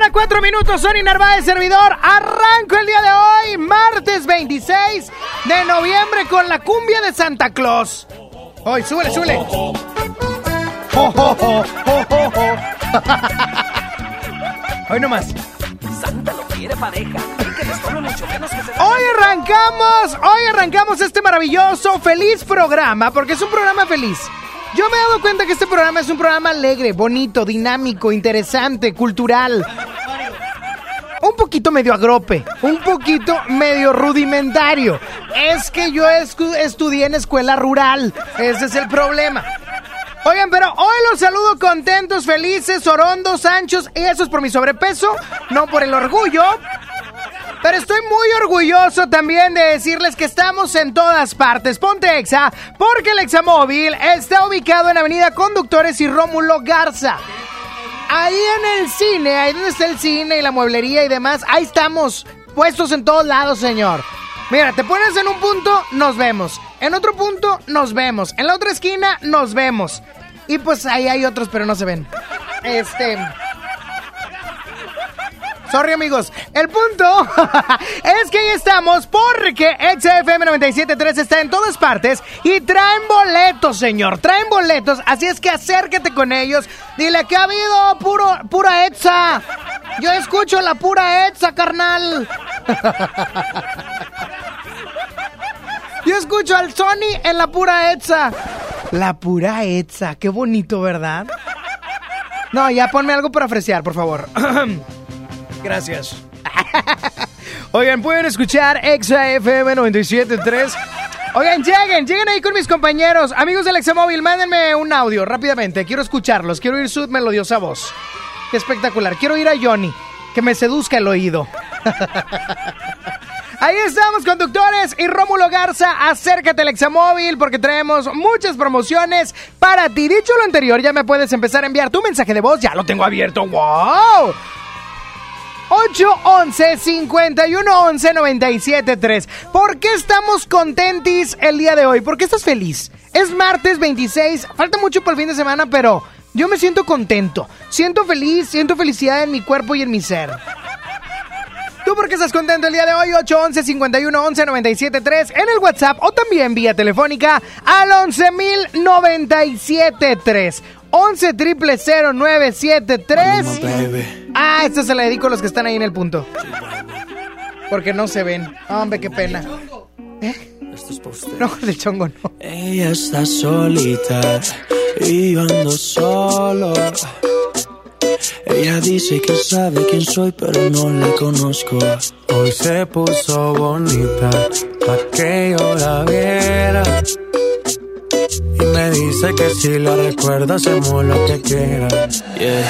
Mañana, 4 minutos, Sony Narváez, servidor. Arranco el día de hoy, martes 26 de noviembre, con la cumbia de Santa Claus. Hoy, súbele, súbele. Oh, oh, oh, oh, oh, oh. Hoy nomás. Hoy arrancamos, hoy arrancamos este maravilloso, feliz programa, porque es un programa feliz. Yo me he dado cuenta que este programa es un programa alegre, bonito, dinámico, interesante, cultural. Un poquito medio agrope, un poquito medio rudimentario. Es que yo estudié en escuela rural, ese es el problema. Oigan, pero hoy los saludo contentos, felices, orondos, anchos, y eso es por mi sobrepeso, no por el orgullo. Pero estoy muy orgulloso también de decirles que estamos en todas partes. Ponte Exa, porque el Examóvil está ubicado en Avenida Conductores y Rómulo Garza. Ahí en el cine, ahí donde está el cine y la mueblería y demás, ahí estamos, puestos en todos lados, señor. Mira, te pones en un punto, nos vemos. En otro punto, nos vemos. En la otra esquina, nos vemos. Y pues ahí hay otros, pero no se ven. Este... Sorry amigos, el punto es que ahí estamos porque XFM 97.3 está en todas partes y traen boletos, señor, traen boletos, así es que acércate con ellos, dile que ha habido puro, pura Etza, yo escucho la pura Etza, carnal. Yo escucho al Sony en la pura Etza. La pura Etza, qué bonito, ¿verdad? No, ya ponme algo para ofrecer, por favor. Gracias. Oigan, pueden escuchar Exa FM 97.3. Oigan, lleguen, lleguen ahí con mis compañeros. Amigos del Examóvil, mándenme un audio rápidamente. Quiero escucharlos. Quiero oír su melodiosa voz. Qué espectacular. Quiero ir a Johnny. Que me seduzca el oído. Ahí estamos, conductores. Y Rómulo Garza, acércate al Examóvil porque traemos muchas promociones para ti. Dicho lo anterior, ya me puedes empezar a enviar tu mensaje de voz. Ya lo tengo abierto. ¡Wow! 811 5111 973 ¿Por qué estamos contentis el día de hoy? ¿Por qué estás feliz? Es martes 26, falta mucho para el fin de semana, pero yo me siento contento. Siento feliz, siento felicidad en mi cuerpo y en mi ser. ¿Tú por qué estás contento el día de hoy? 811 5111 973 en el WhatsApp o también vía telefónica al 11097.3. 11 triple 0973. Ah, esta se la dedico a los que están ahí en el punto. Porque no se ven. Hombre, qué pena. ¿Eh? No, del chongo no. Ella está solita y yo ando solo. Ella dice que sabe quién soy, pero no la conozco. Hoy se puso bonita pa' que yo la viera. Y me dice que si la recuerda hacemos lo que quiera. Yeah.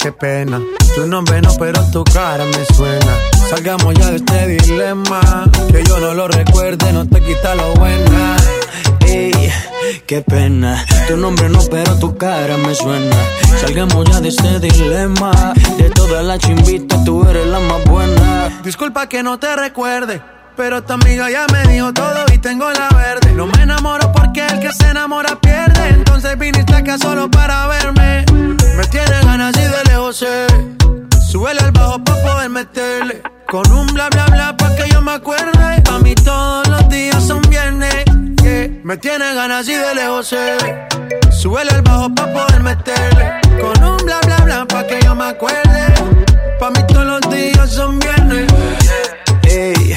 qué pena. Tu nombre no, pero tu cara me suena. Salgamos ya de este dilema. Que yo no lo recuerde, no te quita lo buena. Ey, qué pena. Tu nombre no, pero tu cara me suena. Salgamos ya de este dilema. De todas las chimbitas, tú eres la más buena. Disculpa que no te recuerde. Pero tu amiga ya me dijo todo y tengo la verde. No me enamoro porque el que se enamora pierde. acerca solo para verme. Me tiene ganas y de lejos sé. Súbele al bajo pa' poder meterle. Con un bla bla bla pa' que yo me acuerde. Pa' mí todos los días son viernes. Me tiene ganas y de lejos sé. Súbele al bajo pa' poder meterle. Con un bla bla bla pa' que yo me acuerde. Pa' mí todos los días son viernes. Ey,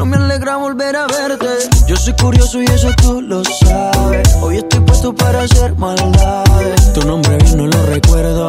No me alegra volver a verte. Yo soy curioso y eso tú lo sabes. Hoy estoy puesto para hacer maldades. Tu nombre bien no lo recuerdo.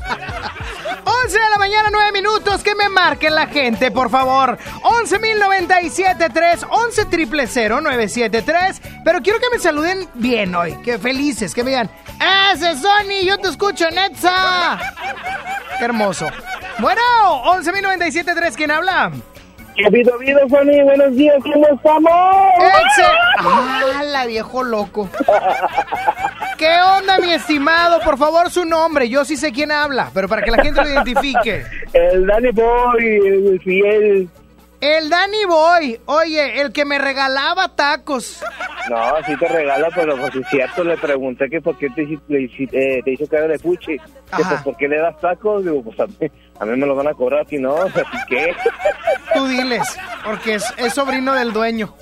11 de la mañana, 9 minutos. Que me marquen la gente, por favor. 11.097.3, 11 triple 973. Pero quiero que me saluden bien hoy. Que felices, que me digan. ¡Ese Sony! Yo te escucho, Netza. ¡Qué hermoso! Bueno, 11.097.3, ¿quién habla? ¿Qué habido, habido, Fanny? Buenos días, ¿cómo estamos? Exe. ¡Ah, la viejo loco! ¿Qué onda, mi estimado? Por favor, su nombre. Yo sí sé quién habla, pero para que la gente lo identifique. El Danny Boy, el fiel. El Danny Boy. Oye, el que me regalaba tacos. No, sí te regala, pero pues es cierto, le pregunté que por qué te, le eh, te hizo cara de puchi. Que pues por qué le das tacos. Digo, pues a mí, a mí me lo van a cobrar, si no, así que... Tú diles, porque es, es sobrino del dueño.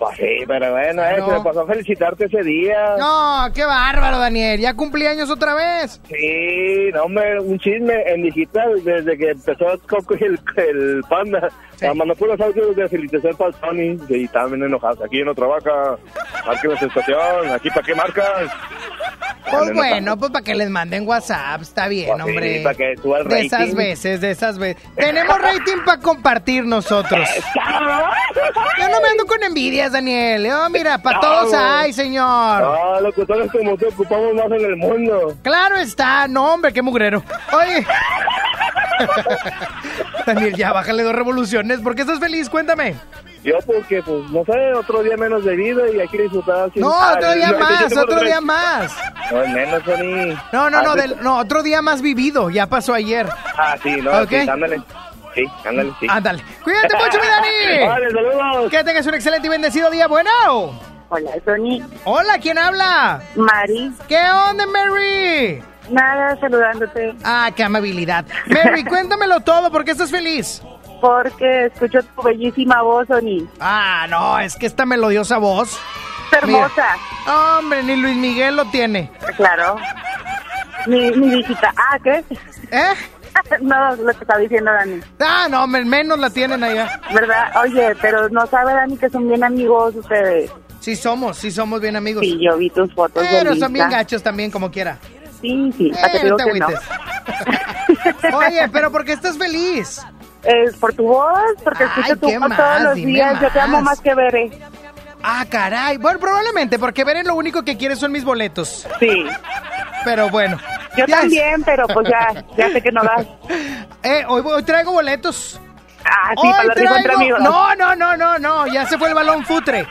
Pues sí, pero bueno, eh, No. se me pasó a felicitarte ese día. No, qué bárbaro, Daniel. Ya cumplí años otra vez. Sí, no, hombre, un chisme en digital desde que empezó Coco y el, el Panda. Sí. Sí. Mandó puros audios de felicitación para Sony y bien enojados. Aquí no trabaja, aquí no es estación, aquí para qué marcas. Pues bueno, pues para que les manden WhatsApp, está bien, Pues sí, hombre. para que suba el De esas rating. veces, de esas veces. Tenemos rating para compartir nosotros. Yo no me ando con envidias, Daniel. Yo, mira, para No, todos hay, señor. No, locutores como tú ocupamos más en el mundo. Claro está, no, hombre, qué mugrero. Oye. Daniel, ya bájale dos revoluciones. ¿Por qué estás feliz? Cuéntame. Yo porque, pues, no sé, otro día menos de vida y hay que disfrutar. No, Ah, otro día no, más, otro tres. día más. No, menos, Sony. No, no, Ah, no, del- no, otro día más vivido. Ya pasó ayer. Ah, sí, no, Ok. sí. Sí, ándale, sí. Ándale. Cuídate mucho, mi Dani. Vale, saludos. Que tengas un excelente y bendecido día. Bueno. Hola, Sony. Hola, ¿quién habla? Mari. ¿Qué onda, Mary? Nada, saludándote. Ah, qué amabilidad. Mary, cuéntamelo todo, ¿por qué estás feliz? Porque escucho tu bellísima voz, Sony. Ah, no, es que esta melodiosa voz. Es hermosa. Hombre, ni Luis Miguel lo tiene. Claro. Mi, mi visita. Ah, ¿qué? ¿Eh? no, lo que está diciendo Dani. Ah, no, men- menos la tienen allá. ¿Verdad? Oye, pero no sabe Dani que son bien amigos ustedes. Sí somos, sí somos bien amigos. Sí, yo vi tus fotos de Pero son bien gachos también, como quiera. Sí, sí, ¿para qué Eh, te digo no te que no? Oye, pero ¿por qué estás feliz? Es por tu voz, porque escucho tu ¿qué voz más? todos los días. Yo te amo más. más que Bere. Ah, caray. Bueno, probablemente, porque Beren lo único que quiere son mis boletos. Sí. Pero bueno. Yo Ya es- también, pero pues ya, ya sé que no das. Eh, hoy, hoy traigo boletos. Ah, sí, para Hoy entre traigo... amigos. No, no, no, no, no. Ya se fue el balón futre.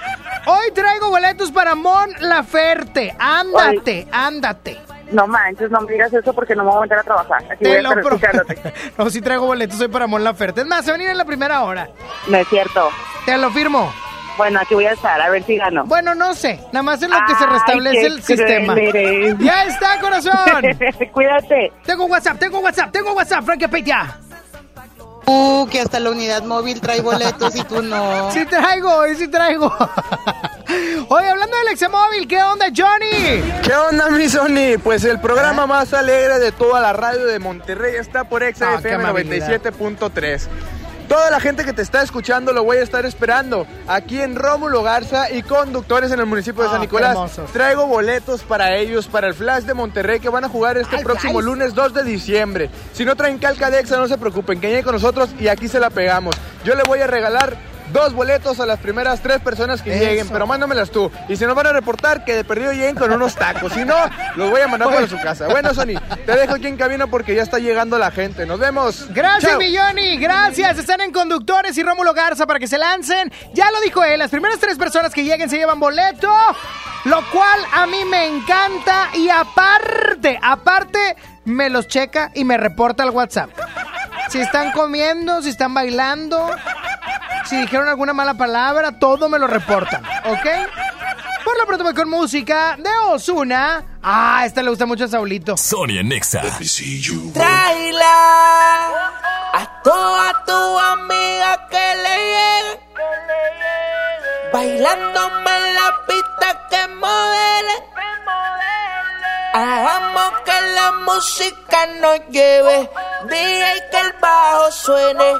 Hoy traigo boletos para Mon Laferte. Ándate, ándate. No manches, no me digas eso porque no me voy a meter a trabajar. Aquí voy Te a lo estar. No, sí traigo boletos hoy para Mon Laferte. Es más, se van a ir en la primera hora. No es cierto. Te lo firmo. Bueno, aquí voy a estar, a ver si gano. Bueno, no sé. Nada más en lo que se restablece el sistema. eres. Ya está, corazón. Cuídate. Tengo WhatsApp, tengo WhatsApp, tengo WhatsApp, Frankie Petia. Uh, que hasta la unidad móvil trae boletos y tú no. Sí traigo, hoy sí traigo. Oye, hablando del Examóvil, ¿qué onda, Johnny? ¿Qué onda, mi Sony? Pues el programa más alegre de toda la radio de Monterrey está por Exa Ah, FM amabilidad. 97.3. Toda la gente que te está escuchando lo voy a estar esperando aquí en Rómulo Garza y conductores en el municipio de Ah, San Nicolás. Traigo boletos para ellos, para el Flash de Monterrey que van a jugar este Ay, próximo lunes 2 de diciembre. Si no traen calca de Exa, no se preocupen, que lleguen con nosotros y aquí se la pegamos. Yo le voy a regalar dos boletos a las primeras tres personas que Eso. lleguen, pero mándamelas tú. Y si nos van a reportar, que de perdido lleguen con unos tacos. Si no, los voy a mandar para su casa. Bueno, Sony, te dejo aquí en cabina porque ya está llegando la gente. Nos vemos. Gracias, Chao. mi Johnny. Gracias. Están en Conductores y Rómulo Garza para que se lancen. Ya lo dijo él, las primeras tres personas que lleguen se llevan boleto. Lo cual a mí me encanta. Y aparte, aparte, me los checa y me reporta al WhatsApp. Si están comiendo, si están bailando, si dijeron alguna mala palabra, todo me lo reportan, ¿ok? Por lo pronto con música de Osuna. Ah, esta le gusta mucho a Saulito. Sonia Nexa. Traila a toda tu amiga que le llegue. Bailándome en la pista que modele. Hagamos que la música nos lleve. DJ que el bajo suene.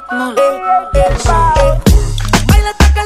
Baila hasta que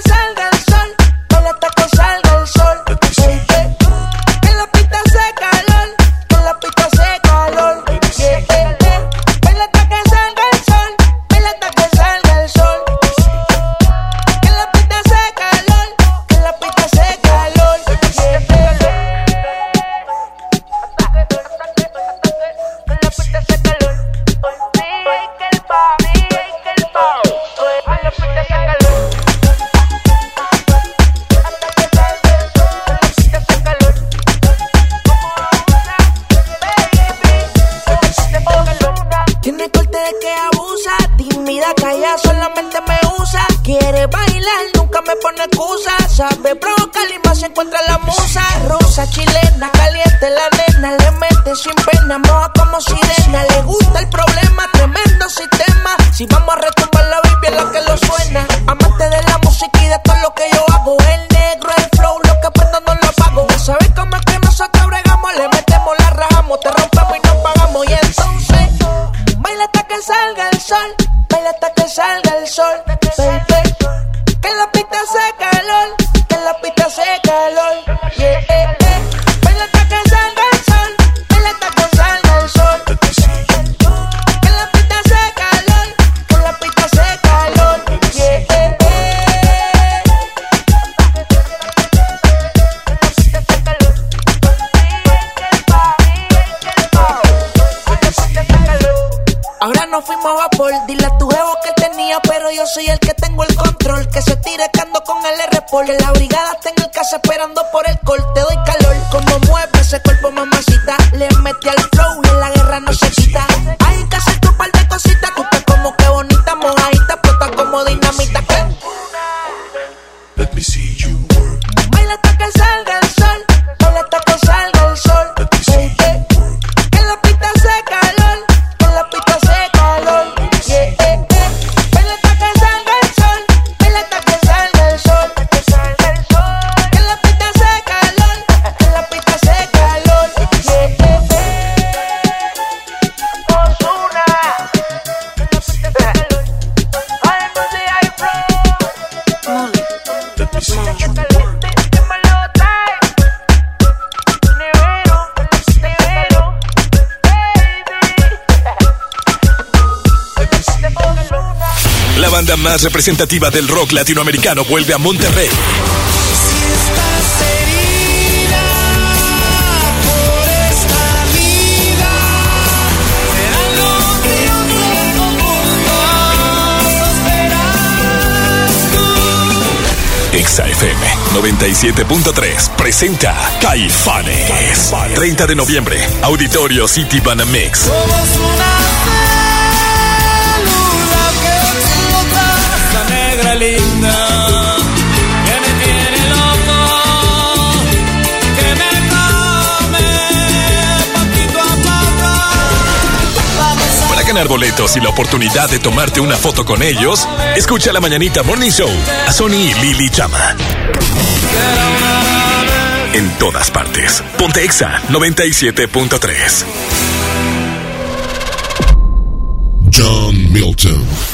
representativa del rock latinoamericano vuelve a Monterrey. Exa FM 97.3 presenta Caifanes. 30 de noviembre, Auditorio City Banamex. Boletos y la oportunidad de tomarte una foto con ellos, escucha la Mañanita Morning Show a Sony y Lili Chama. En todas partes. Pontexa 97.3. John Milton.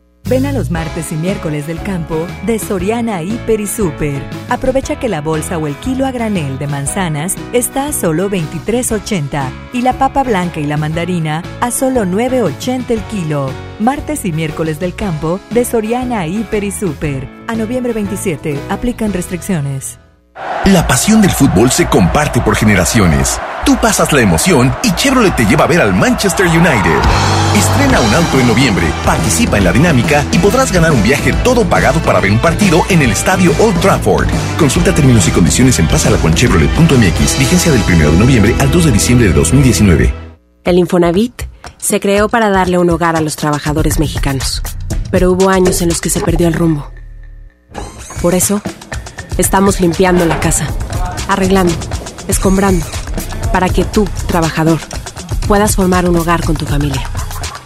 Ven a los martes y miércoles del campo de Soriana Hiper y Super. Aprovecha que la bolsa o el kilo a granel de manzanas está a solo 23.80 y la papa blanca y la mandarina a solo 9.80 el kilo. Martes y miércoles del campo de Soriana Hiper y Super. A noviembre 27 aplican restricciones. La pasión del fútbol se comparte por generaciones. Tú pasas la emoción y Chevrolet te lleva a ver al Manchester United. Estrena un auto en noviembre, participa en la dinámica y podrás ganar un viaje todo pagado para ver un partido en el estadio Old Trafford. Consulta términos y condiciones en pasalaconchevrolet.mx. Vigencia del 1 de noviembre al 2 de diciembre de 2019. El Infonavit se creó para darle un hogar a los trabajadores mexicanos. Pero hubo años en los que se perdió el rumbo. Por eso, estamos limpiando la casa, arreglando, escombrando para que tú, trabajador, puedas formar un hogar con tu familia.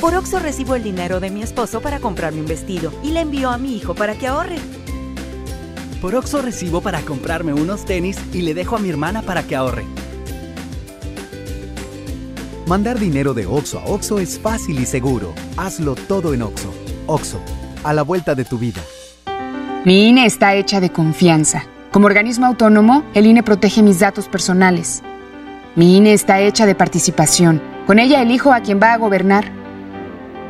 Por Oxo recibo el dinero de mi esposo para comprarme un vestido y le envío a mi hijo para que ahorre. Por Oxo recibo para comprarme unos tenis y le dejo a mi hermana para que ahorre. Mandar dinero de Oxo a Oxo es fácil y seguro. Hazlo todo en Oxo. Oxo, a la vuelta de tu vida. Mi INE está hecha de confianza. Como organismo autónomo, el INE protege mis datos personales. Mi INE está hecha de participación. Con ella elijo a quien va a gobernar.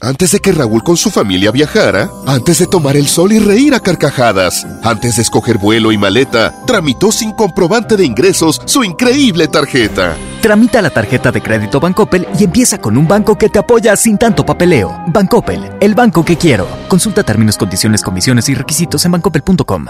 Antes de que Raúl con su familia viajara, antes de tomar el sol y reír a carcajadas, antes de escoger vuelo y maleta, tramitó sin comprobante de ingresos su increíble tarjeta. Tramita la tarjeta de crédito Bancoppel y empieza con un banco que te apoya sin tanto papeleo. Bancoppel, el banco que quiero. Consulta términos, condiciones, comisiones y requisitos en bancoppel.com.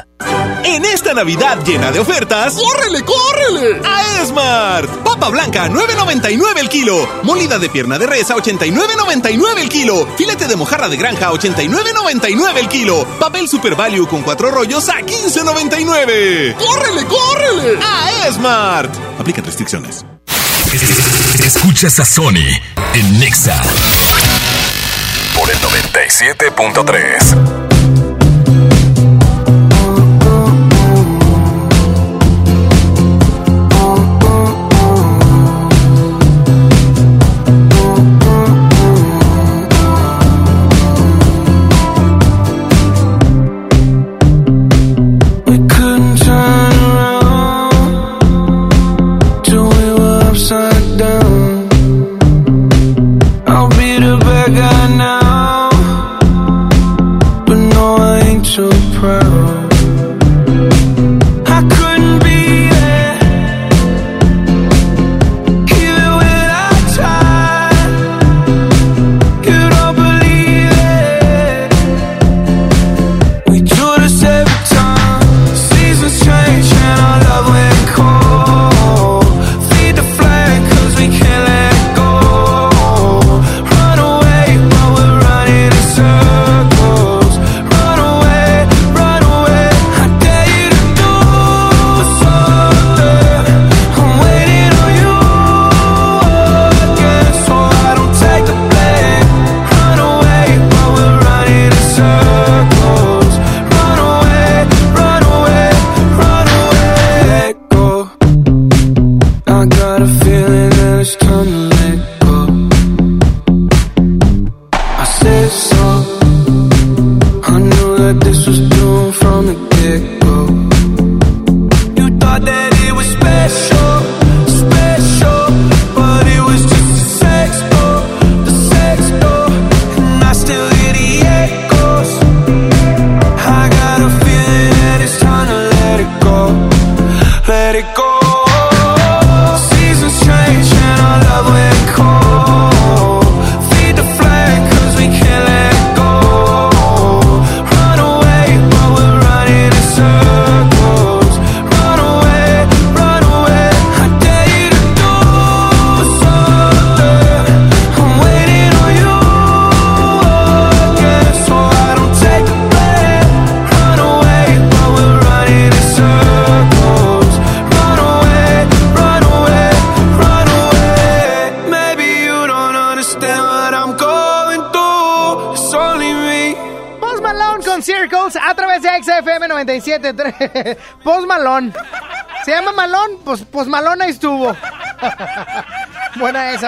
En esta Navidad llena de ofertas, ¡córrele, córrele! A Esmart. Papa blanca, 9.99 el kilo. Molida de pierna de res a 89.99 el kilo. Filete de mojarra de granja, 89.99 el kilo. Papel Super Value con cuatro rollos a 15.99. ¡Córrele, córrele! A Esmart. Aplica restricciones. Escuchas a Sony en Nexa por el 97.3.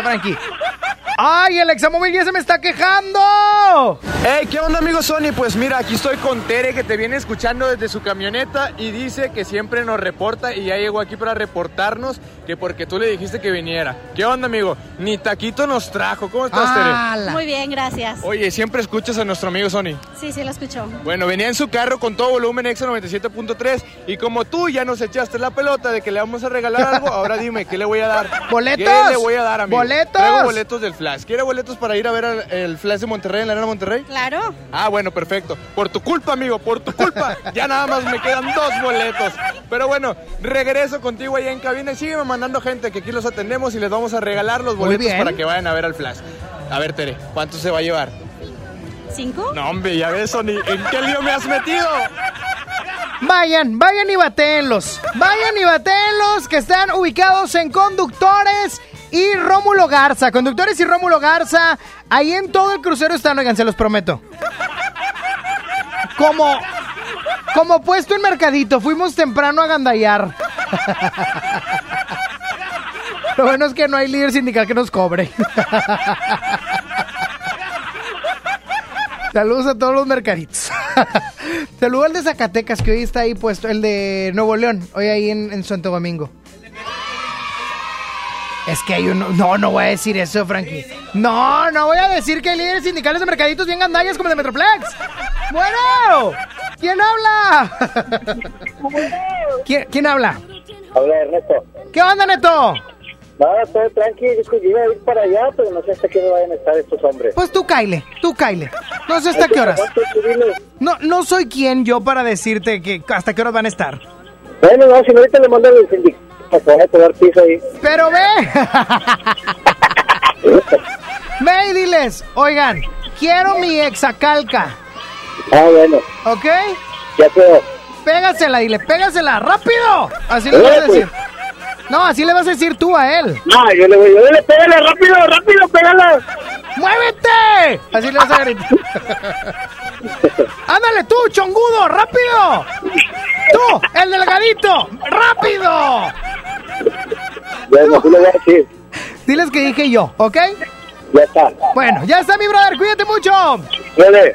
Frankie. ¡Ay, el examóvil ya se me está quejando! Hey, ¿qué onda, amigo Sony? Pues mira, aquí estoy con Tere que te viene escuchando desde su camioneta y dice que siempre nos reporta y ya llegó aquí para reportarnos que porque tú le dijiste que viniera. ¿Qué onda, amigo? Ni taquito nos trajo. ¿Cómo estás, Tere? Muy bien, gracias. Oye, siempre escuchas a nuestro amigo Sony. Sí, sí, lo escucho. Bueno, venía en su carro con todo volumen Exa 97.3 y como tú ya nos echaste la pelota de que le vamos a regalar algo, ahora dime, ¿qué le voy a dar? ¡Boletos! ¿Qué le voy a dar, amigo? ¡Boletos! Traigo boletos del Flash. ¿Quiere boletos para ir a ver al- el Flash de Monterrey en la Arena Monterrey? Claro. Ah, bueno, perfecto. Por tu culpa, amigo, por tu culpa. Ya nada más me quedan dos boletos. Pero bueno, regreso contigo allá en cabina y sígueme mandando gente que aquí los atendemos y les vamos a regalar los boletos para que vayan a ver al Flash. A ver, Tere, ¿cuánto se va a llevar? ¿Cinco? No, hombre, ya ves, Sony, ¿en qué lío me has metido? Vayan, vayan y batéenlos. Vayan y batéenlos que están ubicados en Conductores y Rómulo Garza. Conductores y Rómulo Garza. Ahí en todo el crucero están, oigan, se los prometo. Como, como puesto en mercadito, fuimos temprano a gandallar. Lo bueno es que no hay líder sindical que nos cobre. Saludos a todos los mercaditos. Saludos al de Zacatecas, que hoy está ahí puesto. El de Nuevo León, hoy ahí en, Santo Domingo. Es que hay uno... No, no voy a decir eso, Frankie. No, no voy a decir que hay líderes sindicales de mercaditos bien gandallas como el de Metroplex. Bueno, ¿quién habla? ¿Quién, quién habla? Habla Ernesto. ¿Qué onda, Neto? Nada, todo tranquilo. Es que yo iba a ir para allá, pero no sé hasta qué hora vayan a estar estos hombres. Pues tú, Kyle, tú, Kyle. No sé hasta qué horas. No, no soy quien yo para decirte que hasta qué horas van a estar. Bueno, no, si no, ahorita le mando el sindicato vaya a tomar piso ahí. Pero ve. ve y diles, oigan, quiero mi exacalca, Ah, bueno, ¿ok? ya quedó. Pégasela, dile, pégasela, rápido. Así le vas a Eh, pues. decir. No, así le vas a decir tú a él. Ah, yo le voy, yo le pégale, rápido, rápido, pégala. ¡Muévete! Así le vas a gritar. ¡Ándale tú, chongudo! ¡Rápido! ¡Tú, el delgadito! ¡Rápido! Bueno, así le voy a decir. Diles que dije yo, ¿ok? Ya está. Bueno, ya está mi brother, cuídate mucho. Dale.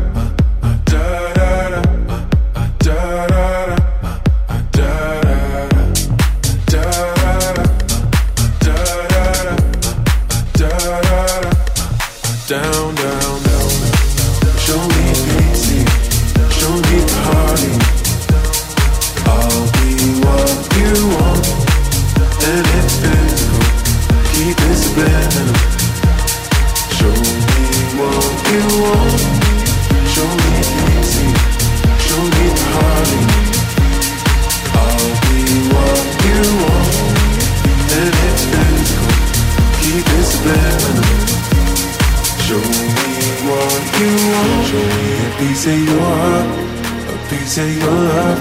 piece of your heart, a piece of your love.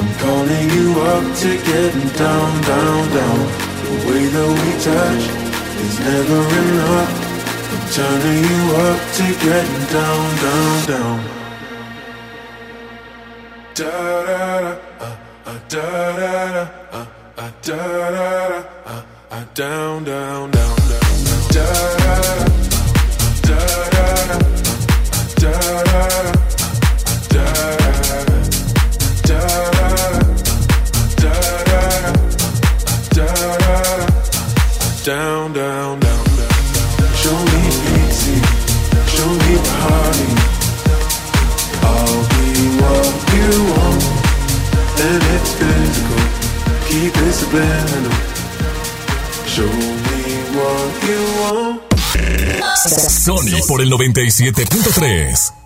I'm calling you up to getting down, down, down. The way that we touch is never enough. I'm turning you up to getting down, down, down. Da da da, uh, uh, da da da, uh, uh, da da da, uh, uh, down, down, down, down, down. da da da. Down, down, down, down. Show me show me party. I'll be what you want, and it's physical. Sony por el 97.3.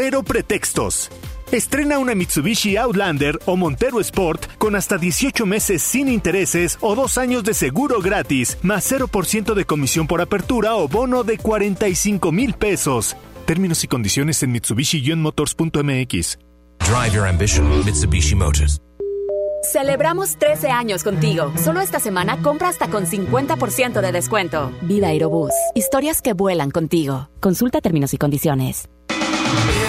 Cero pretextos. Estrena una Mitsubishi Outlander o Montero Sport con hasta 18 meses sin intereses o dos años de seguro gratis, más 0% de comisión por apertura o bono de 45 mil pesos. Términos y condiciones en mitsubishi-motors.mx. Drive your ambition, Mitsubishi Motors. Celebramos 13 años contigo. Solo esta semana compra hasta con 50% de descuento. Vida Aerobús. Historias que vuelan contigo. Consulta términos y condiciones.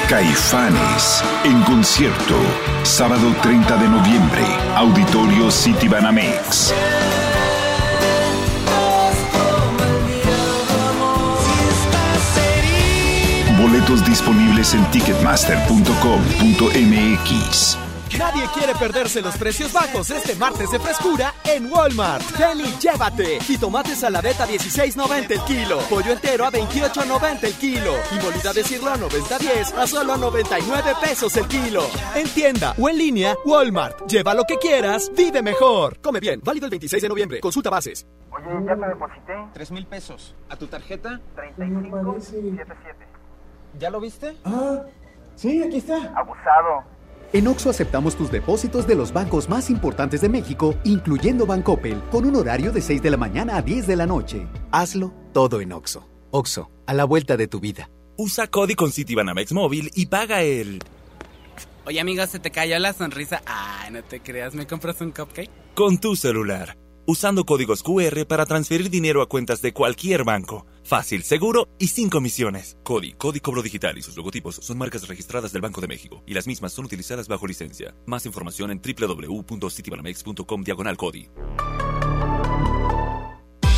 Caifanes en concierto, sábado 30 de noviembre, Auditorio City Banamex. Boletos disponibles en ticketmaster.com.mx. Nadie quiere perderse los precios bajos este martes de frescura en Walmart. Ven y llévate. Jitomate saladeta 16.90 el kilo. Pollo entero a 28.90 el kilo. Y molida de cirlo a 90.10 a solo 99 pesos el kilo. En tienda o en línea, Walmart. Lleva lo que quieras, vive mejor. Come bien, válido el 26 de noviembre. Consulta bases. Oye, ya te deposité 3 mil pesos. ¿A tu tarjeta? 3577. ¿Ya lo viste? Ah, sí, aquí está. Abusado. En Oxo aceptamos tus depósitos de los bancos más importantes de México, incluyendo Bancoppel, con un horario de 6 de la mañana a 10 de la noche. Hazlo todo en Oxo. Oxo, a la vuelta de tu vida. Usa Cody con Citibanamex móvil y paga el... Oye, amigo, ¿se te cayó la sonrisa? Ay, no te creas, ¿me compras un cupcake? Con tu celular. Usando códigos QR para transferir dinero a cuentas de cualquier banco. Fácil, seguro y sin comisiones. Cody, Cody Cobro Digital y sus logotipos son marcas registradas del Banco de México y las mismas son utilizadas bajo licencia. Más información en www.citibanamex.com diagonal Cody.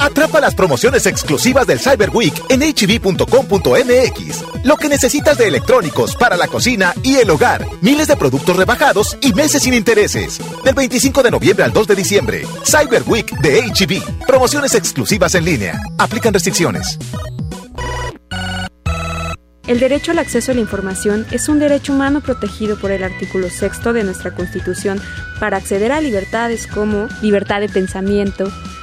Atrapa las promociones exclusivas del Cyber Week en hb.com.mx. Lo que necesitas de electrónicos para la cocina y el hogar. Miles de productos rebajados y meses sin intereses. Del 25 de noviembre al 2 de diciembre. Cyber Week de HB. Promociones exclusivas en línea. Aplican restricciones. El derecho al acceso a la información es un derecho humano protegido por el artículo sexto de nuestra Constitución para acceder a libertades como libertad de pensamiento,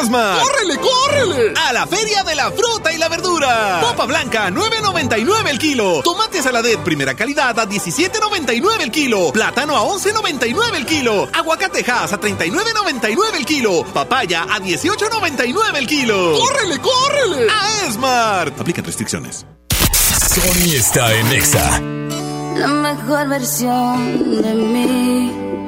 Esmar, ¡córrele, córrele! A la Feria de la Fruta y la Verdura. Papa blanca, 9.99 el kilo. Tomate saladet, primera calidad, a 17.99 el kilo. Plátano a 11.99 el kilo. Aguacatejas a 39.99 el kilo. Papaya a 18.99 el kilo. ¡Córrele, córrele! A Esmar. Aplica restricciones. Sony está en Exa. La mejor versión de mí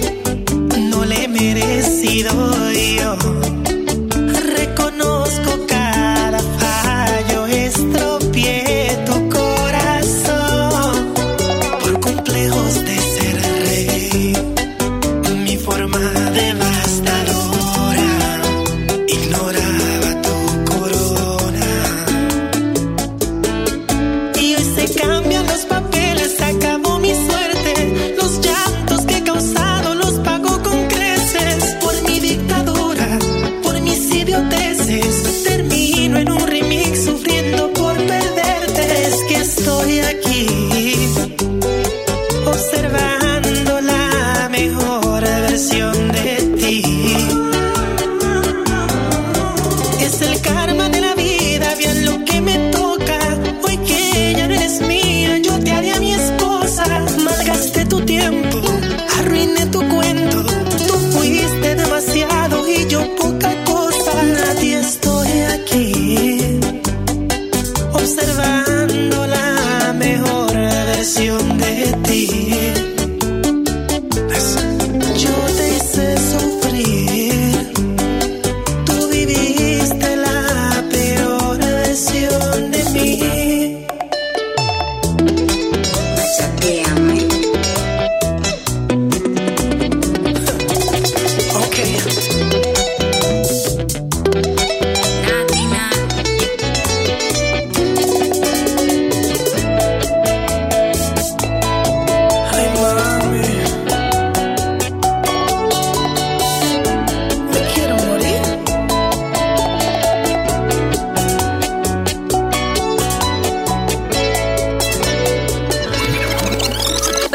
merecido yo.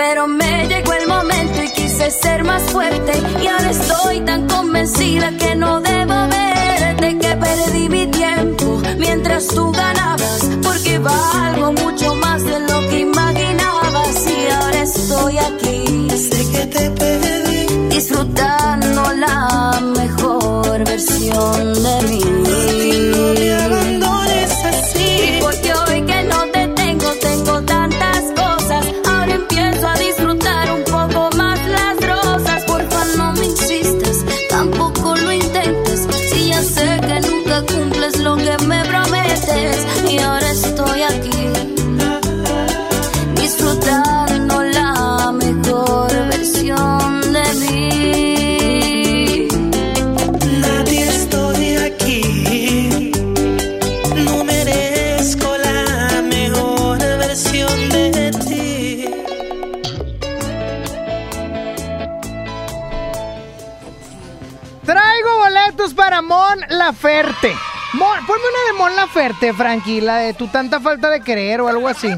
Pero me llegó el momento y quise ser más fuerte. Y ahora estoy tan convencida que no debo verte. Que perdí mi tiempo mientras tú ganabas. Porque valgo mucho más de lo que imaginabas. Y ahora estoy aquí. Sé que te perdí. Disfrutando la mejor versión de mí. No me Laferte. Mon, ponme una de Mon Laferte, Frankie, la de tu tanta falta de querer o algo así.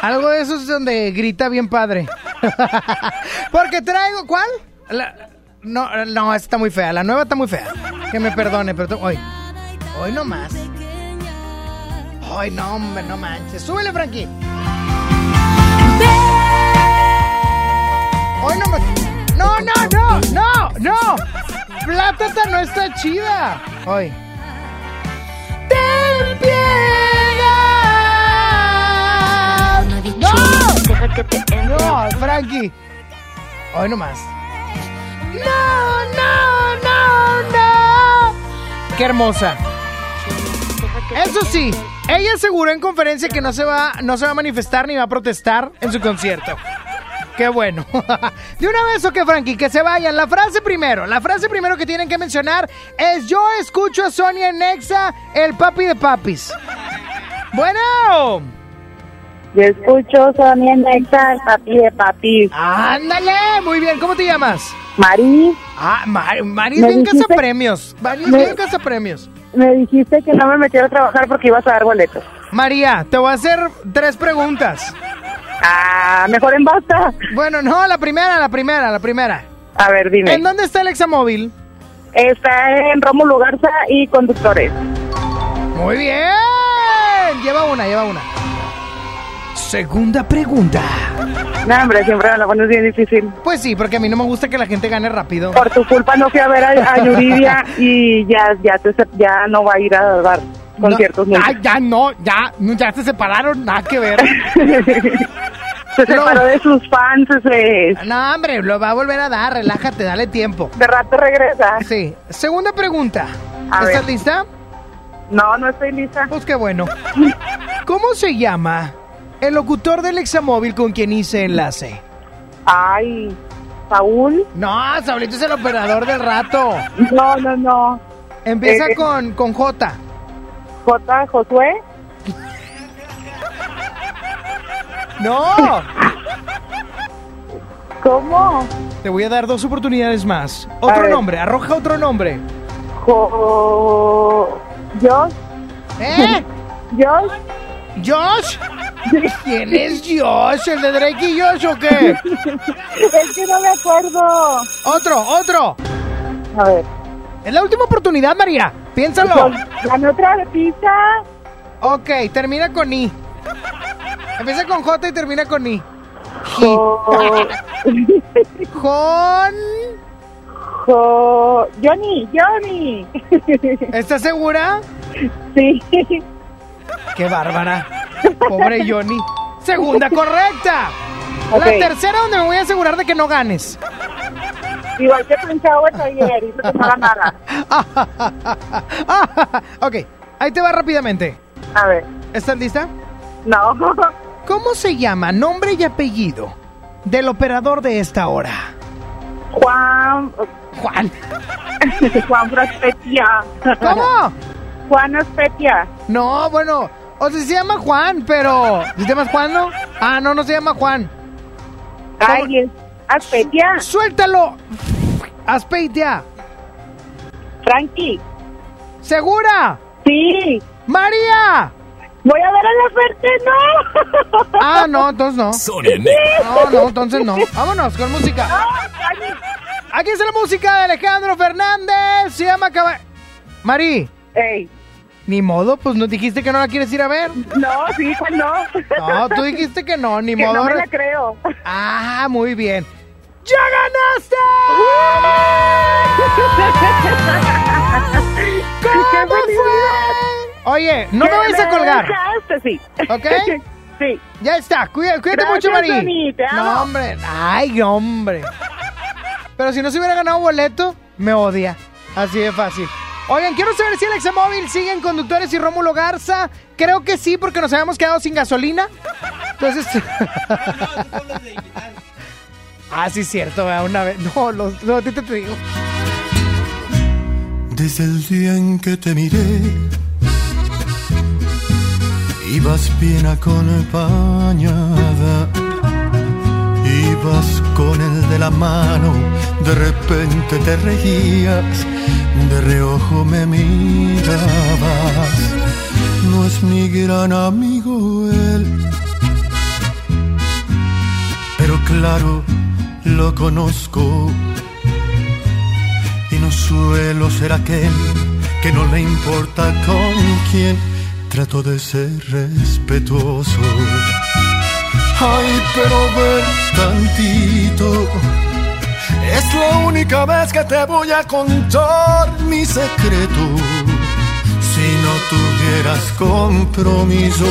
Algo de eso es donde grita bien padre. Porque traigo, ¿cuál? La- no, no, está muy fea. La nueva está muy fea. Que me perdone, pero hoy, hoy no más. Hoy no, hombre, no manches. Súbele, Frankie. Hoy no me. No, no, no, no, no. Plátata no está chida. Hoy. ¡Ten piedad! ¡No! No, Frankie. Hoy nomás. No, no, no, no. Qué hermosa. Eso sí, ella aseguró en conferencia que no se va, no se va a manifestar ni va a protestar en su concierto. Qué bueno. De una vez o que Frankie, que se vayan. La frase primero, la frase primero que tienen que mencionar es yo escucho a Sonia Nexa, el papi de papis. Bueno. Yo escucho Sonia Nexa, el papi de papis. Ándale, muy bien. ¿Cómo te llamas? Mari. Ah, Mari, Mari es bien dijiste- premios. Mari es bien premios. Me dijiste que no me metiera a trabajar porque ibas a dar boletos. María, te voy a hacer tres preguntas. Ah, mejor en basta. Bueno, no, la primera, la primera, la primera. A ver, dime. ¿En dónde está el examóvil? Está en Rómulo Garza y conductores. Muy bien. Lleva una, lleva una. Segunda pregunta. No, hombre, siempre me la pones bien difícil. Pues sí, porque a mí no me gusta que la gente gane rápido. Por tu culpa no fui a ver a, a Yuridia y ya, ya, te ya no va a ir a dar conciertos No, nunca. ya, ya no, ya, ya se separaron, nada que ver. Se separó de sus fans. ese- No, hombre, lo va a volver a dar, relájate, dale tiempo. De rato regresa. Sí. Segunda pregunta. A ¿Estás ver. lista? No, no estoy lista. Pues qué bueno. ¿Cómo se llama el locutor del examóvil con quien hice enlace? Ay, Saúl. No, Saulito es el operador del rato. No, no, no. Empieza Eh, con, con J. J. Josué. ¡No! ¿Cómo? Te voy a dar dos oportunidades más. Otro nombre, arroja otro nombre. Jo... Josh. ¿Eh? Josh. ¿Josh? ¿Quién es Josh? ¿El de Drake y Josh o qué? es que no me acuerdo. Otro, otro. A ver. Es la última oportunidad, María. Piénsalo. Dame otra pista. Ok, termina con I. Empieza con J y termina con I. Jo... Con... Jo... Johnny, Johnny. ¿Estás segura? Sí. Qué bárbara. Pobre Johnny. Segunda correcta. La tercera donde me voy a asegurar de que no ganes. Igual que pensaba ayer, hizo que no ganara. ok, ahí te va rápidamente. A ver. ¿Estás lista? No. ¿Cómo se llama nombre y apellido del operador de esta hora? Juan... Juan. Juan Prospetia. ¿Cómo? Juan Prospetia. No, bueno, o sea, se llama Juan, pero... ¿Se llama Juan, no? Ah, no, no se llama Juan. Ay, es Aspetia. ¡Suéltalo! Aspeitia. Frankie. ¿Segura? Sí. ¡María! Voy a ver a la suerte, no. Ah, no, entonces no. Sonia Nexa. No, no, entonces no. Vámonos con música. Aquí está la música de Alejandro Fernández. Se llama Caba... Mari. Ey. Ni modo, pues nos dijiste que no la quieres ir a ver. No, sí, pues no. No, tú dijiste que no, ni Que modo. no me la creo. Ah, muy bien. ¡Ya ganaste! ¿Cómo fue? Oye, no me vayas a colgar. dejaste, sí. ¿Ok? Sí. Ya está, cuídate Gracias, mucho, Mari. No, hombre, ay, hombre. Pero si no se hubiera ganado boleto, me odia. Así de fácil. Oigan, quiero saber si el Examóvil sigue en conductores y Rómulo Garza. Creo que sí, porque nos habíamos quedado sin gasolina. Entonces. Ah, sí, cierto, ¿verdad? una vez. No, los, no, a ti te, te digo. Desde el día en que te miré, ibas bien acompañada, ibas con el de la mano, de repente te reías, de reojo me mirabas. No es mi gran amigo él, pero claro, lo conozco y no suelo ser aquel que no le importa con quién trato de ser respetuoso. Ay, pero ver tantito Es la única vez que te voy a contar mi secreto. Si no tuvieras compromiso,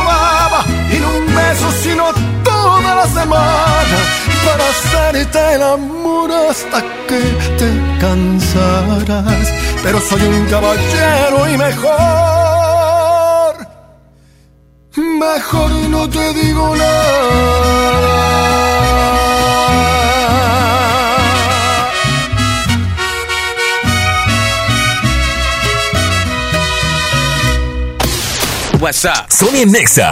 beso, sino toda la semana para hacerte el amor hasta que te cansarás. Pero soy un caballero y mejor, mejor no te digo nada. WhatsApp. Sony Nexa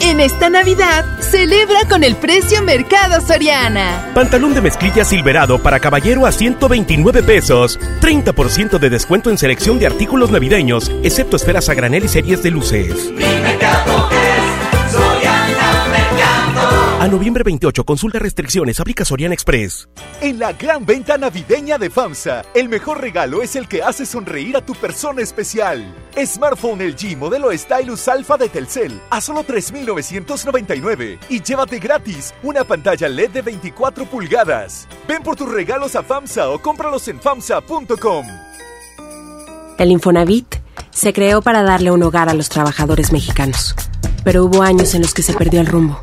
En esta Navidad, celebra con el precio Mercado Soriana. Pantalón de mezclilla silverado para caballero a 129 pesos. 30% de descuento en selección de artículos navideños, excepto esferas a granel y series de luces. A noviembre 28, consulta restricciones, aplica Soriana Express. En la gran venta navideña de FAMSA, el mejor regalo es el que hace sonreír a tu persona especial. Smartphone LG modelo Stylus Alpha de Telcel a solo 3.999 y llévate gratis una pantalla LED de 24 pulgadas. Ven por tus regalos a FAMSA o cómpralos en FAMSA.com. El Infonavit se creó para darle un hogar a los trabajadores mexicanos, pero hubo años en los que se perdió el rumbo.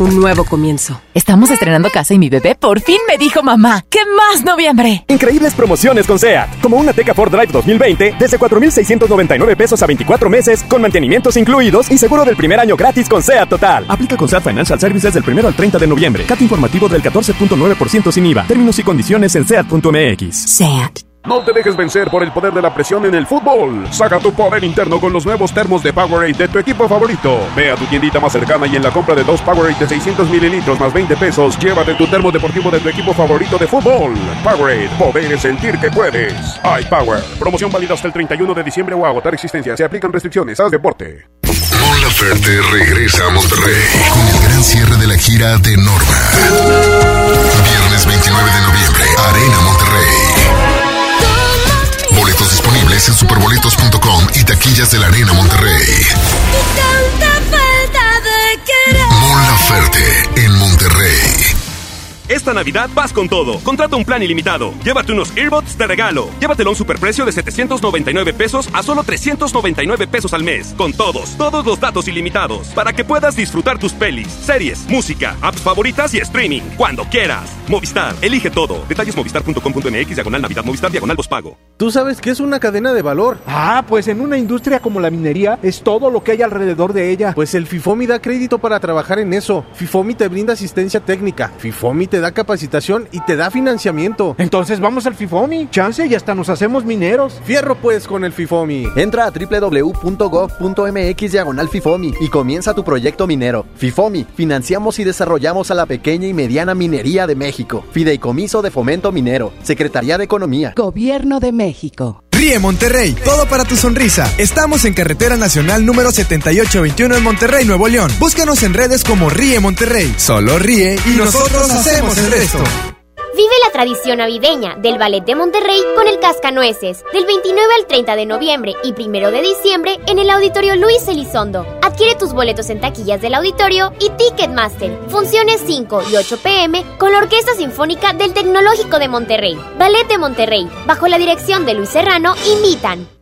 un nuevo comienzo. Estamos estrenando casa y mi bebé por fin me dijo mamá. ¿Qué más noviembre? Increíbles promociones con SEAT, como una Teca Ford Drive 2020 desde 4.699 pesos a 24 meses con mantenimientos incluidos y seguro del primer año gratis con SEAT Total. Aplica con SEAT Financial Services del 1 al 30 de noviembre. Cat informativo del 14.9% sin IVA. Términos y condiciones en SEAT.mx. SEAT. No te dejes vencer por el poder de la presión en el fútbol. Saca tu poder interno con los nuevos termos de Powerade de tu equipo favorito. Ve a tu tiendita más cercana y en la compra de dos Powerade de 600 mililitros más 20 pesos, llévate tu termo deportivo de tu equipo favorito de fútbol. Powerade, poder es sentir que puedes. iPower, promoción válida hasta el 31 de diciembre o agotar existencia. Se aplican restricciones. Haz deporte. Mon Laferte regresa a Monterrey con el gran cierre de la gira de Norma. Viernes 29 de noviembre, Arena Monterrey. en superboletos.com y taquillas de la Arena Monterrey. Mola Ferte en Monterrey. Esta Navidad vas con todo. Contrata un plan ilimitado. Llévate unos earbuds de regalo. Llévatelo a un superprecio de 799 pesos a solo 399 pesos al mes. Con todos, todos los datos ilimitados. Para que puedas disfrutar tus pelis, series, música, apps favoritas y streaming. Cuando quieras. Movistar, elige todo. Detalles movistar.com.mx, diagonal Navidad, Movistar, diagonal pago. ¿Tú sabes qué es una cadena de valor? Ah, pues en una industria como la minería es todo lo que hay alrededor de ella. Pues el FIFOMI da crédito para trabajar en eso. FIFOMI te brinda asistencia técnica. FIFOMI te da capacitación y te da financiamiento. Entonces vamos al FIFOMI. Chance y hasta nos hacemos mineros. Fierro pues con el FIFOMI. Entra a www.gov.mx diagonal FIFOMI y comienza tu proyecto minero. FIFOMI, financiamos y desarrollamos a la pequeña y mediana minería de México. Fideicomiso de Fomento Minero. Secretaría de Economía. Gobierno de México. Ríe Monterrey, todo para tu sonrisa. Estamos en Carretera Nacional número 7821 en Monterrey, Nuevo León. Búscanos en redes como Ríe Monterrey. Solo ríe y nosotros hacemos el resto. Vive la tradición navideña del Ballet de Monterrey con el Cascanueces, del 29 al 30 de noviembre y 1 de diciembre en el Auditorio Luis Elizondo. Adquiere tus boletos en taquillas del auditorio y Ticketmaster. Funciones 5 y 8 pm con la Orquesta Sinfónica del Tecnológico de Monterrey. Ballet de Monterrey, bajo la dirección de Luis Serrano, invitan.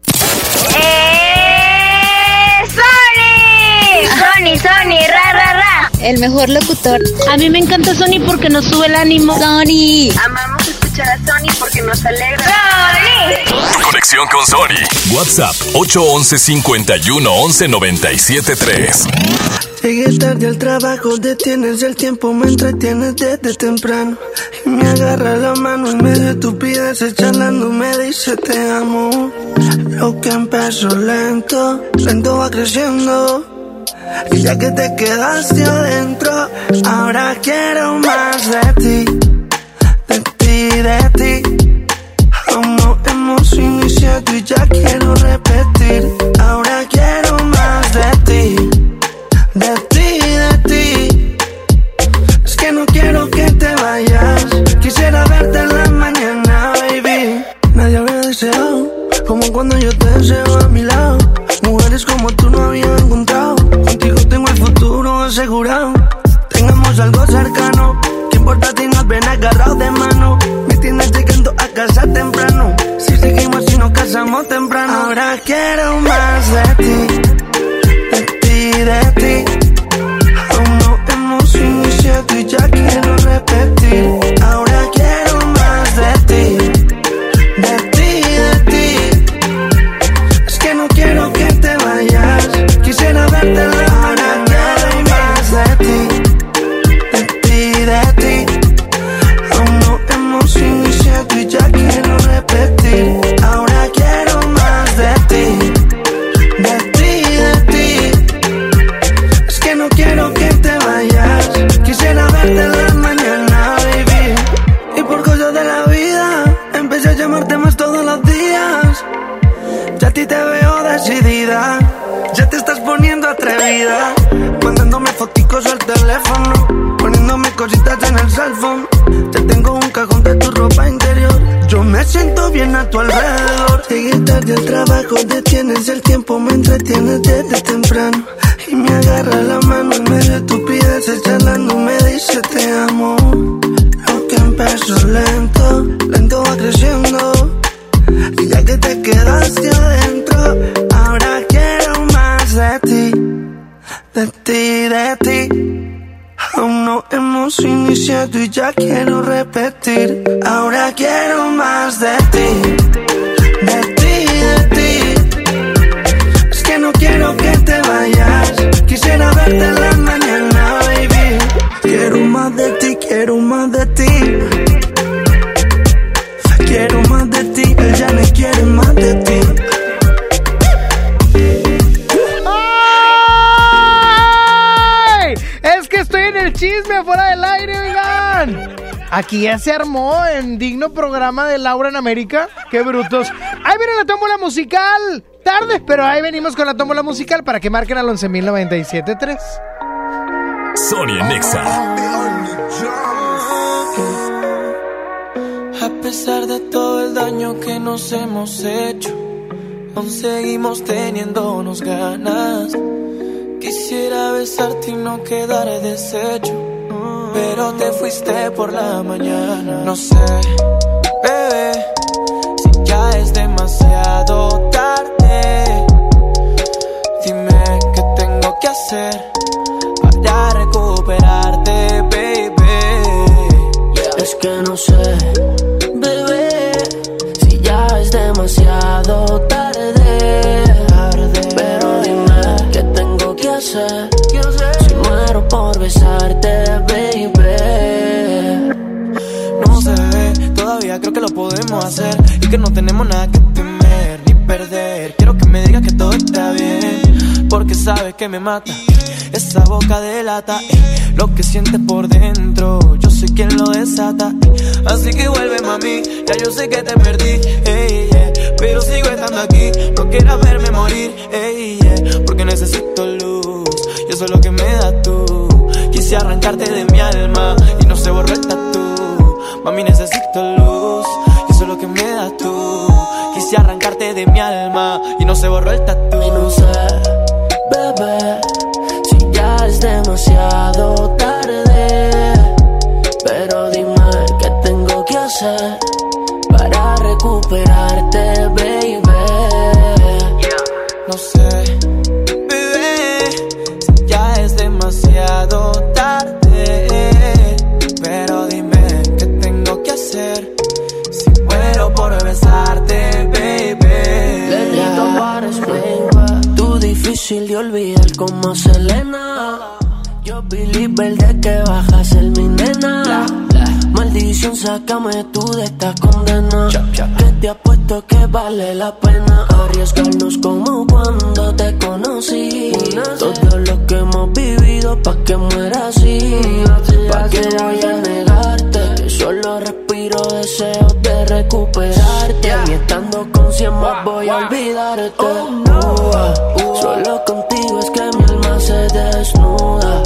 Sony, Sony, ra, ra, ra. El mejor locutor. A mí me encanta Sony porque nos sube el ánimo. Sony. Amamos escuchar a Sony porque nos alegra. ¡Sony! Conexión con Sony. WhatsApp 811 51 11 97 3. Llegué tarde al trabajo, detienes el tiempo, me entretienes desde temprano. Y me agarra la mano en medio de estupideces, charlando, me dice te amo. Lo que empezó lento, lento va creciendo. Y ya que te quedaste adentro, ahora quiero más de ti, de ti, de ti. Como hemos iniciado y ya quiero repetir, ahora quiero más de ti, de ti, de ti. Es que no quiero que te vayas, quisiera verte en la mañana, baby. Nadie había deseado, como cuando yo te deseo a mi lado. Temprano. Ahora quiero Aquí ya se armó en digno programa de Laura en América. ¡Qué brutos! Ahí viene la tómbola musical. Tarde, pero ahí venimos con la tómbola musical para que marquen al 11.097.3. Sony Nexa. A pesar de todo el daño que nos hemos hecho, aún seguimos teniéndonos ganas. Quisiera besarte y no quedar deshecho, pero te fuiste por la mañana. No sé, que me mata. Esa boca delata eh, lo que sientes por dentro. Yo soy quien lo desata. eh. Así que vuelve, mami. Ya yo sé que te perdí, ey, yeah, pero sigo estando aquí. No quieras verme morir, ey, yeah, porque necesito luz. Y eso es lo que me da tú. Quise arrancarte de mi alma y no se borró el tatu. Mami, necesito luz. Y eso es lo que me das tú. Quise arrancarte de mi alma y no se borró el tatu. Demasiado tarde. Pero dime qué tengo que hacer believer de que bajas el mi nena. Maldición, sácame tú de esta condena. Que te apuesto que vale la pena arriesgarnos como cuando te conocí. Todo lo que hemos vivido pa' que muera así. Pa' que voy a negarte que solo respiro deseos de recuperarte. Y estando con cien más voy a olvidarte. Uh, Solo contigo es que mi alma se desnuda.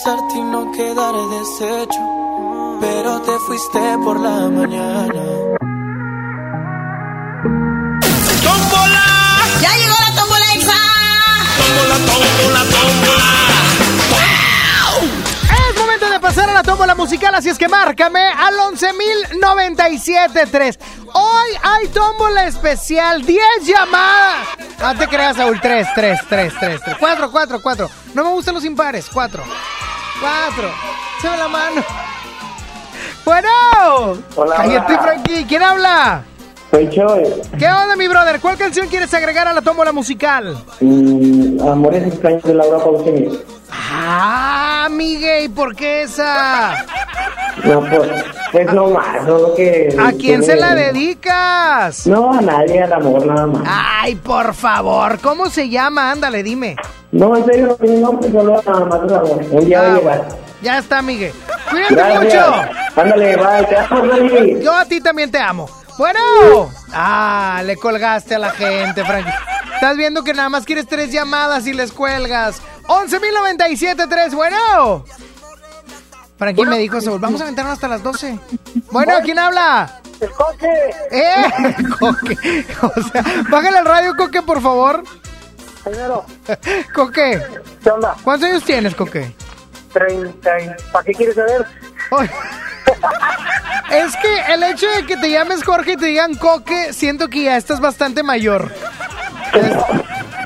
Besarte y no quedar deshecho, pero te fuiste por la mañana. ¡Tómbola! ¡Ya llegó la tómbola exa! ¡Tómbola, tómbola, tómbola! Es momento de pasar a la tómbola musical, así es que márcame al 11.097.3. Hoy hay tómbola especial, 10 llamadas. No te creas, Saúl, 3, 3, 3, 3, 3. 4, 4, 4. No me gustan los impares, 4. 4. Se la mano. Bueno. Hola, Cállate, hola. Frankie. ¿Quién habla? Soy Choy. ¿Qué onda, mi brother? ¿Cuál canción quieres agregar a la tómbola musical? Mm, Amores extraños de Laura Pausini. Ah, Miguel, ¿y por qué esa? No, pues, pues no más, solo que... ¿A quién se la dedicas? No, a nadie, al amor nada más. Ay, por favor, ¿cómo se llama? Ándale, dime. No, en serio, no tiene nombre, solo nada más al amor. Un día va a Ah, llegar. Ya está, Miguel. Cuídate mucho. Ándale, bye, te amo. Yo a ti también te amo. Bueno. Ah, le colgaste a la gente, Frankie. Estás viendo que nada más quieres tres llamadas y les cuelgas. 11.097.3, bueno. Frankie me dijo, Saúl, vamos a aventarnos hasta las 12. Bueno, ¿quién habla? El coque. ¡Eh! Coque. O sea, bájale al radio, Coque, por favor. Primero. Coque. ¿Qué onda? ¿Cuántos años tienes, Coque? 30. ¿Para qué quieres saber? Es que el hecho de que te llames Jorge y te digan Coque, siento que ya estás bastante mayor.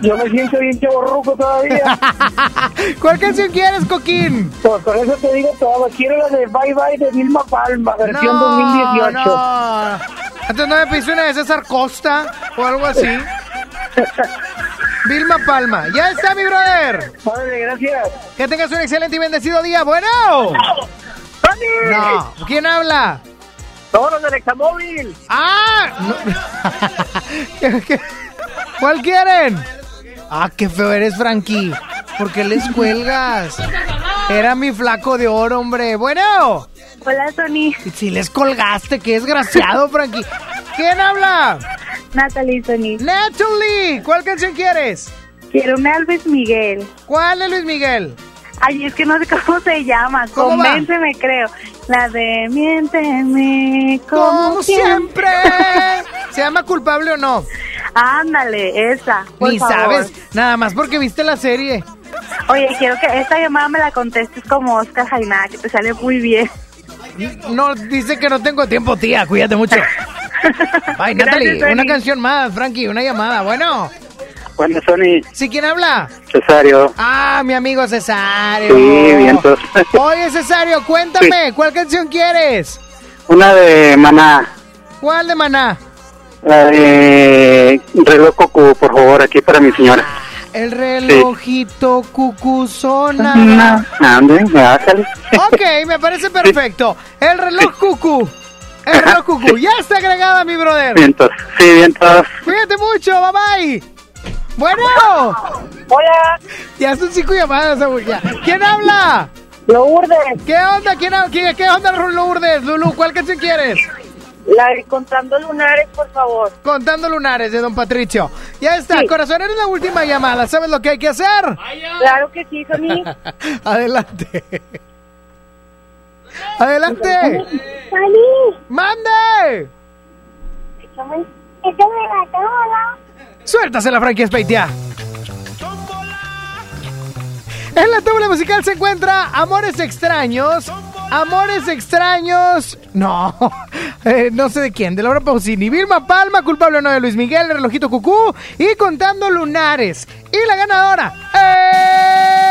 Yo me siento bien chaborruco todavía. ¿Cuál canción quieres, Coquín? Pues con eso te digo todo. Quiero la de Bye Bye de Vilma Palma, versión 2018. No. Entonces no me pediste una de César Costa o algo así. Vilma Palma. Ya está, mi brother. Vale, gracias. Que tengas un excelente y bendecido día. Bueno. No. ¿Quién habla? Todos los del Examóvil. ¡Ah! no. ¿Qué- qué? ¿Cuál quieren? Ah, qué feo eres, Frankie. ¿Por qué les cuelgas? Era mi flaco de oro, hombre. Bueno. Hola, Tony. Si les colgaste, qué desgraciado, Frankie. ¿Quién habla? Natalie, Tony. Natalie. ¿Cuál canción quieres? Quiero una Luis Miguel. ¿Cuál de Luis Miguel? Ay, es que no sé cómo se llama. ¿Cómo va? Convénceme, creo. La de miénteme como, Como siempre. ¿Se llama culpable o no? Ándale, esa. por Ni favor. sabes. Nada más porque viste la serie. Oye, quiero que esta llamada me la contestes como Oscar Jaina, que te sale muy bien. No, dice que no tengo tiempo, tía. Cuídate mucho. Ay, Natalie, una canción más, Frankie, una llamada. Bueno. Bueno, Sony. ¿Sí quién habla? Cesario. Ah, mi amigo Cesario. Sí, vientos. Oye, Cesario, cuéntame, ¿cuál canción quieres? Una de Maná. ¿Cuál de Maná? La de Reloj Coco, por favor, aquí para mi señora. El relojito cucuzona. Ande. Ok, me parece perfecto. El reloj cucú. El reloj cucú. Ya está agregada, mi brother. Vientos. Sí, vientos. Cuídate mucho, bye bye. Bueno. Hola. Ya son cinco llamadas. ¿Quién habla? Lourdes. ¿Qué onda? ¿Quién habla? ¿Qué, qué onda, Lourdes? Lulu, ¿cuál canción quieres? La de Contando Lunares, por favor. Contando lunares de Don Patricio. Ya está, corazón, eres la última llamada. ¿Sabes lo que hay que hacer? Claro que sí, Sony. Adelante. Adelante. ¡Mande! Échame, échame la cámara. Suéltasela, Frankie Speitia. En la tabla musical se encuentra Amores Extraños. Amores Extraños. No, eh, no sé de quién, de Laura Pausini. Vilma Palma, culpable no de Luis Miguel, el relojito cucú. Y contando lunares. Y la ganadora es.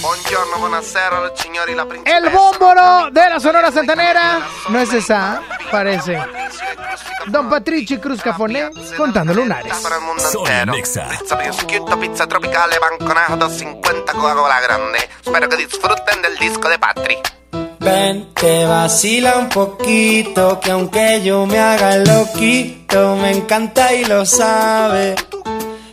Buongiorno, buonasera, signori, la principessa. El bómboro de la Sonora Santanera. No es esa, parece. Don Patricio Cruz Cafoné contando lunares. Para el mundo entero. Pizza prosciutto, pizza tropicale, banconato 50 Coca-Cola grande. Spero che disfruten del disco de Patri. Ven, te vacila un poquito, que aunque yo me haga el loquito, me encanta y lo sabe.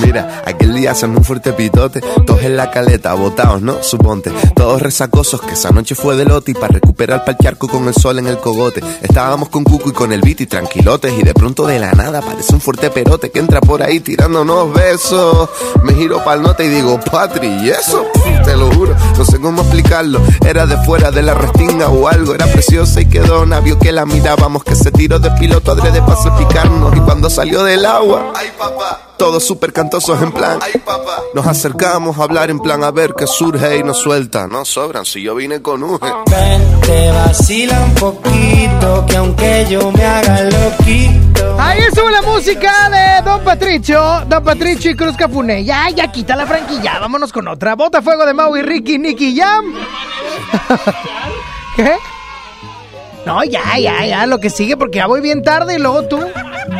Mira, aquel día hacemos un fuerte pitote, todos en la caleta, botados, ¿no? Suponte, todos resacosos, que esa noche fue de lote y para recuperar pa'l charco con el sol en el cogote. Estábamos con Cuco y con el beat y tranquilotes y de pronto de la nada aparece un fuerte perote que entra por ahí tirándonos besos. Me giro pa'l nota y digo, Patri, ¿y eso? Te lo juro, no sé cómo explicarlo. Era de fuera de la restinga o algo, era preciosa y quedó vio que la mirábamos, que se tiró de piloto adrede para salpicarnos y cuando salió del agua, ay papá. Todos súper cantosos en plan. Nos acercamos a hablar en plan a ver qué surge y nos suelta. No sobran si yo vine con un. Ven, te vacila un poquito, que aunque yo me haga loquito. Ahí estuvo la música de Don Patricio, Don Patricio y Cruz Cafuné. Ya, ya quita la franquilla, vámonos con otra. Botafuego de Maui, Ricky, Nicky Jam. ¿Qué? No, ya, ya, ya, lo que sigue porque ya voy bien tarde y luego tú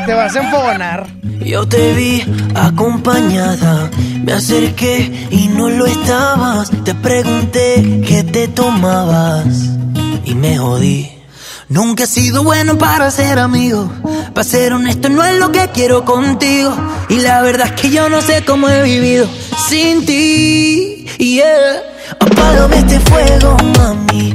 te vas a enfogonar. Yo te vi acompañada, me acerqué y no lo estabas. Te pregunté qué te tomabas y me jodí. Nunca he sido bueno para ser amigo. Para ser honesto, no es lo que quiero contigo. Y la verdad es que yo no sé cómo he vivido sin ti. Yeah. Apágame este fuego, mami.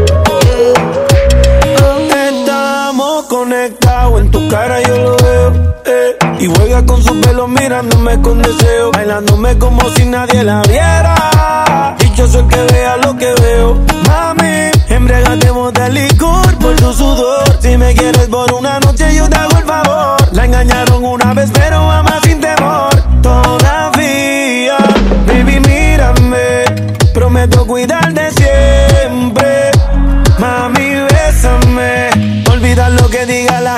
Cara yo lo veo. eh. Y juega con su pelo mirándome con deseo. Bailándome como si nadie la viera. Dichoso el que vea lo que veo. Mami, embriagatemos de licor por tu sudor. Si me quieres por una noche, yo te hago el favor. La engañaron una vez, pero ama sin temor. Todavía, baby, mírame. Prometo cuidarte siempre. Mami, bésame. Olvida lo que diga la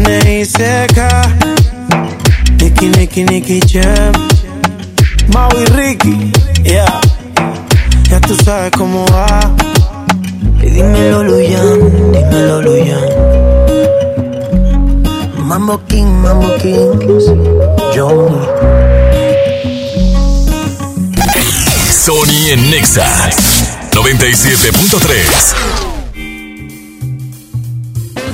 N.I.C.K. Nicky, Nicky, Nicky Jam. Mau y Ricky. Yeah. Ya tú sabes cómo va. Y dímelo, Luyan, dímelo, Luyan. Mambo King, Mambo King. Johnny. Sony en Nexa 97.3.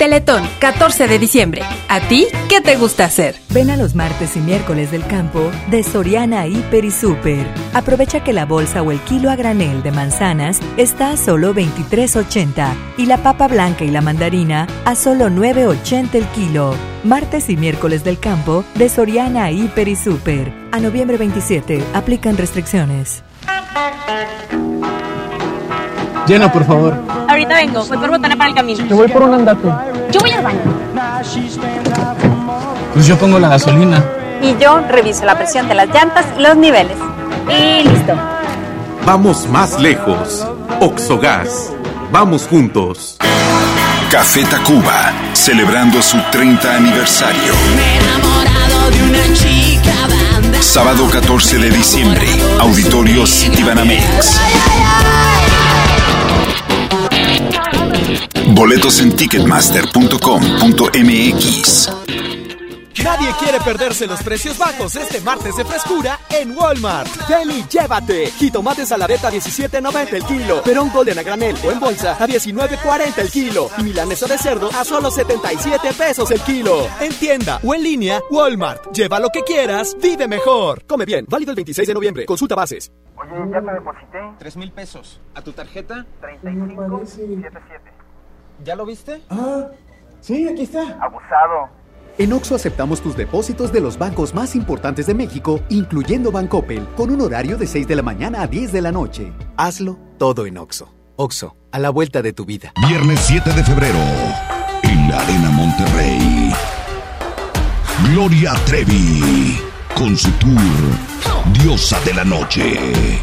Teletón, 14 de diciembre. ¿A ti qué te gusta hacer? Ven a los martes y miércoles del campo de Soriana Hiper y Super. Aprovecha que la bolsa o el kilo a granel de manzanas está a solo 23.80 y la papa blanca y la mandarina a solo 9.80 el kilo. Martes y miércoles del campo de Soriana Hiper y Super. A noviembre 27 aplican restricciones. Llena, por favor. Ahorita vengo, voy por botana para el camino. Te voy por un andate. Yo voy al baño. Pues yo pongo la gasolina. Y yo reviso la presión de las llantas y los niveles. Y listo. Vamos más lejos. Oxogas. Vamos juntos. Café Tacuba, celebrando su 30 aniversario. Sábado 14 de diciembre, Auditorio Citibanamex. Boletos en ticketmaster.com.mx. Nadie quiere perderse los precios bajos este martes de frescura en Walmart. Ven y llévate. Jitomates a la beta 17.90 el kilo. Perón Golden a granel o en bolsa a 19.40 el kilo. Y milanesa de cerdo a solo 77 pesos el kilo. En tienda o en línea, Walmart. Lleva lo que quieras, vive mejor. Come bien. Válido el 26 de noviembre. Consulta bases. Oye, ya te deposité. Tres mil pesos. ¿A tu tarjeta? 3577. ¿Ya lo viste? Ah, sí, aquí está. Abusado. En Oxo aceptamos tus depósitos de los bancos más importantes de México, incluyendo Bancoppel, con un horario de 6 de la mañana a 10 de la noche. Hazlo todo en Oxo. Oxo, a la vuelta de tu vida. Viernes 7 de febrero, en la Arena Monterrey. Gloria Trevi, con su tour Diosa de la Noche.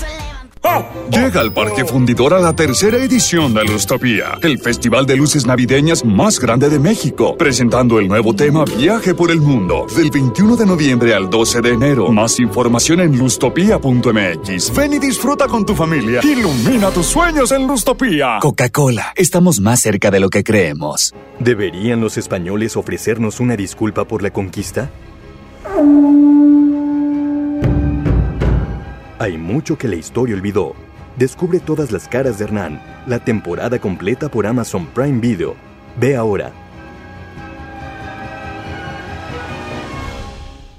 Llega al Parque Fundidor a la tercera edición de Lustopía, el festival de luces navideñas más grande de México, presentando el nuevo tema Viaje por el Mundo, del 21 de noviembre al 12 de enero. Más información en lustopía.mx. Ven y disfruta con tu familia. Ilumina tus sueños en Lustopía. Coca-Cola, estamos más cerca de lo que creemos. ¿Deberían los españoles ofrecernos una disculpa por la conquista? Hay mucho que la historia olvidó. Descubre todas las caras de Hernán, la temporada completa por Amazon Prime Video. Ve ahora.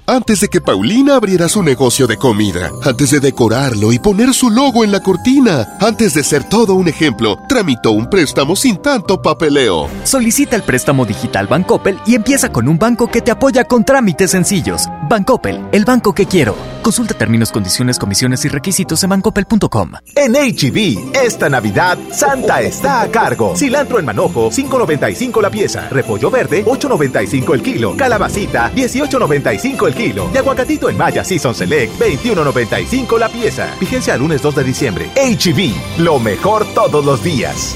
Antes de que Paulina abriera su negocio de comida, antes de decorarlo y poner su logo en la cortina, antes de ser todo un ejemplo, tramitó un préstamo sin tanto papeleo. Solicita el préstamo digital Bancoppel y empieza con un banco que te apoya con trámites sencillos. Bancoppel, el banco que quiero. Consulta términos, condiciones, comisiones y requisitos en bancoppel.com. En HB, esta Navidad, Santa está a cargo. Cilantro en manojo, 5.95 la pieza. Repollo verde, 8.95 el kilo. Calabacita, 18.95 el kilo. Y aguacatito en Maya Season Select, 21.95 la pieza. Vigencia lunes 2 de diciembre. HB, lo mejor todos los días.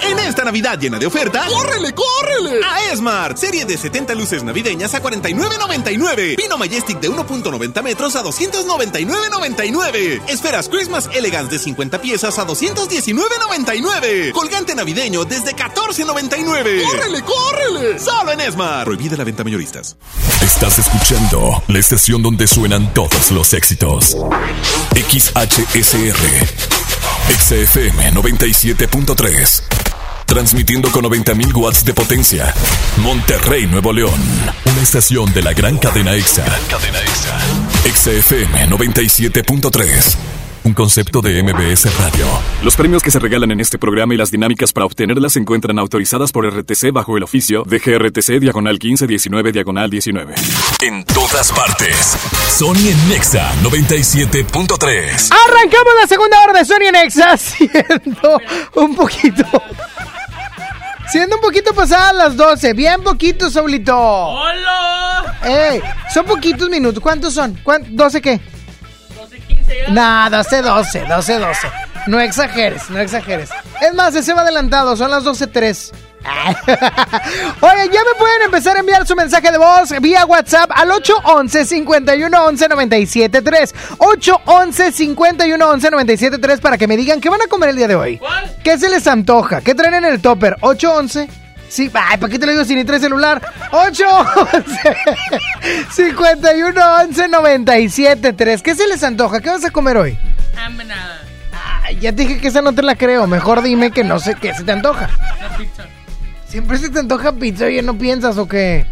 En esta Navidad llena de ofertas, ¡córrele, córrele! A Esmart, serie de 70 luces navideñas a 49.99. Pino Majestic de 1.90 metros a 299.99. Esferas Christmas Elegance de 50 piezas a 219.99. Colgante navideño desde 14.99. ¡Córrele, córrele! Solo en Esmart. Prohibida la venta mayoristas. Estás escuchando la estación donde suenan todos los éxitos. XHSR. XFM 97.3. Transmitiendo con 90.000 watts de potencia. Monterrey, Nuevo León. Una estación de la gran cadena EXA. Cadena EXA. XFM 97.3. Un concepto de MBS Radio. Los premios que se regalan en este programa y las dinámicas para obtenerlas se encuentran autorizadas por RTC bajo el oficio de GRTC Diagonal 1519 Diagonal 19. En todas partes. Sony en Nexa 97.3. Arrancamos la segunda hora de Sony en Nexa siendo un poquito. Siendo un poquito pasadas las 12. Bien poquito, Saulito. ¡Hola! ¡Ey! Son poquitos minutos. ¿Cuántos son? ¿12 qué? 12, 15 ya. Nah, 12, 12, 12, 12. No exageres, no exageres. Es más, ese va adelantado, son las 12.03. Oye, ya me pueden empezar a enviar su mensaje de voz vía WhatsApp al 811 51 11 973 811 51 11 973 para que me digan qué van a comer el día de hoy. ¿Cuál? ¿Qué se les antoja? ¿Qué traen en el topper? 811 Sí, ay, ¿para qué te lo digo si ni traes celular? 811 51 11 973 ¿Qué se les antoja? ¿Qué vas a comer hoy? Hambre ya te dije que esa no te la creo. Mejor dime que no sé qué se te antoja. La pizza. Siempre se te antoja pizza, oye, ¿no piensas o qué?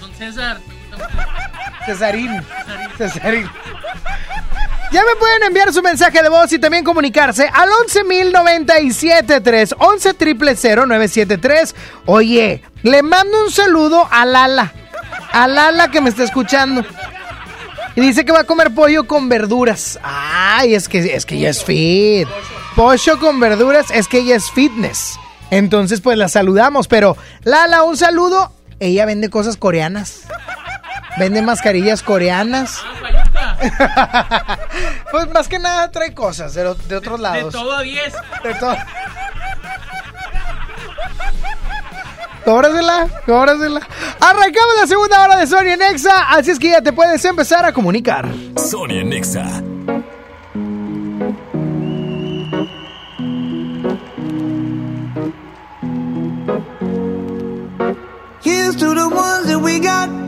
Con César. Cesarín. Cesarín. Ya me pueden enviar su mensaje de voz y también comunicarse al 11.097.3, 11 973 Oye, le mando un saludo a Lala, a Lala que me está escuchando. Y dice que va a comer pollo con verduras. Ay, es que, es que ella es fit. Pollo con verduras es que ella es fitness. Entonces, pues la saludamos. Pero, Lala, un saludo. Ella vende cosas coreanas. Vende mascarillas coreanas. pues más que nada trae cosas de, de otros lados. De todo a 10. De todo. Cóbrasela, cóbrasela. Arrancamos la segunda hora de Sony Nexa, así es que ya te puedes empezar a comunicar. Sony Nexa. Here's to the ones that we got.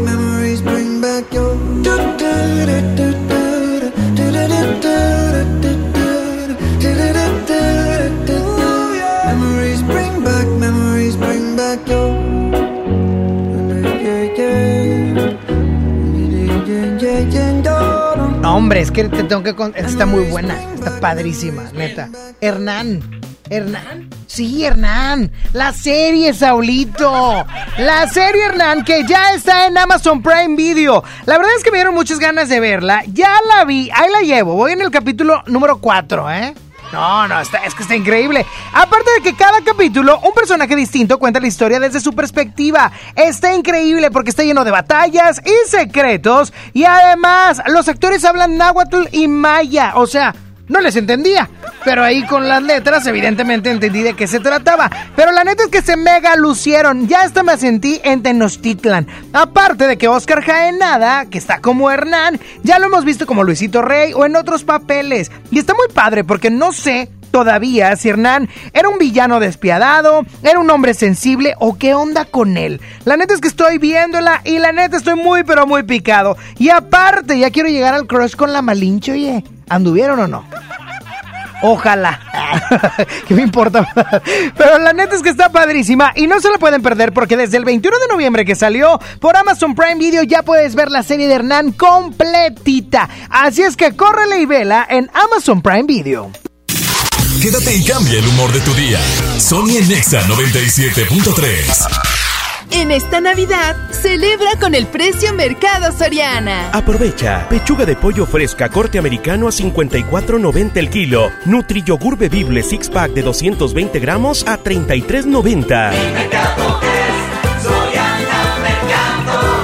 hombre, es que te tengo que con... Está muy buena, está padrísima, neta. Hernán, Hernán. Sí, Hernán. La serie, Saulito. La serie, Hernán, que ya está en Amazon Prime Video. La verdad es que me dieron muchas ganas de verla. Ya la vi, ahí la llevo. Voy en el capítulo número 4, ¿eh? No, no, está, es que está increíble. Aparte de que cada capítulo, un personaje distinto cuenta la historia desde su perspectiva. Está increíble porque está lleno de batallas y secretos. Y además, los actores hablan náhuatl y maya. O sea, no les entendía. Pero ahí con las letras, evidentemente entendí de qué se trataba. Pero la neta es que se mega lucieron. Ya hasta me sentí en Tenochtitlan. Aparte de que Oscar Jaenada, que está como Hernán, ya lo hemos visto como Luisito Rey o en otros papeles. Y está muy padre porque no sé todavía si Hernán era un villano despiadado, era un hombre sensible o qué onda con él. La neta es que estoy viéndola y la neta estoy muy pero muy picado. Y aparte ya quiero llegar al crush con la Malinche, oye. ¿Anduvieron o no? Ojalá. ¿Qué me importa? Pero la neta es que está padrísima y no se la pueden perder porque desde el 21 de noviembre que salió por Amazon Prime Video ya puedes ver la serie de Hernán completita. Así es que córrele y vela en Amazon Prime Video. Quédate y cambia el humor de tu día. Sony Nexa 97.3. En esta Navidad, celebra con el precio Mercado Soriana. Aprovecha. Pechuga de pollo fresca corte americano a 54.90 el kilo. Nutri yogur bebible six pack de 220 gramos a 33.90.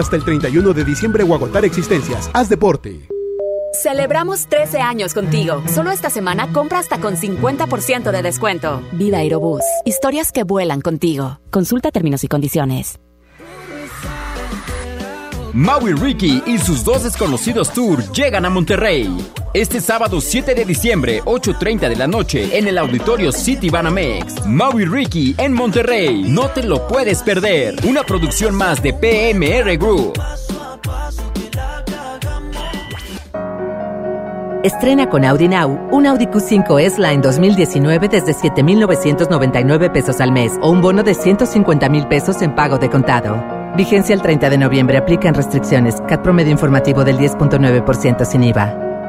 hasta el 31 de diciembre o agotar existencias. Haz deporte. Celebramos 13 años contigo. Solo esta semana compra hasta con 50% de descuento. Vida Aerobús. Historias que vuelan contigo. Consulta términos y condiciones. Maui Ricky y sus dos desconocidos tour llegan a Monterrey. Este sábado 7 de diciembre, 8.30 de la noche, en el auditorio City Banamex. Maui Ricky en Monterrey. No te lo puedes perder. Una producción más de PMR Group. Estrena con Audi Now un Audi Q5 S-Line 2019 desde 7,999 pesos al mes o un bono de 150 mil pesos en pago de contado. Vigencia el 30 de noviembre. Aplican restricciones. CAT promedio informativo del 10.9% sin IVA.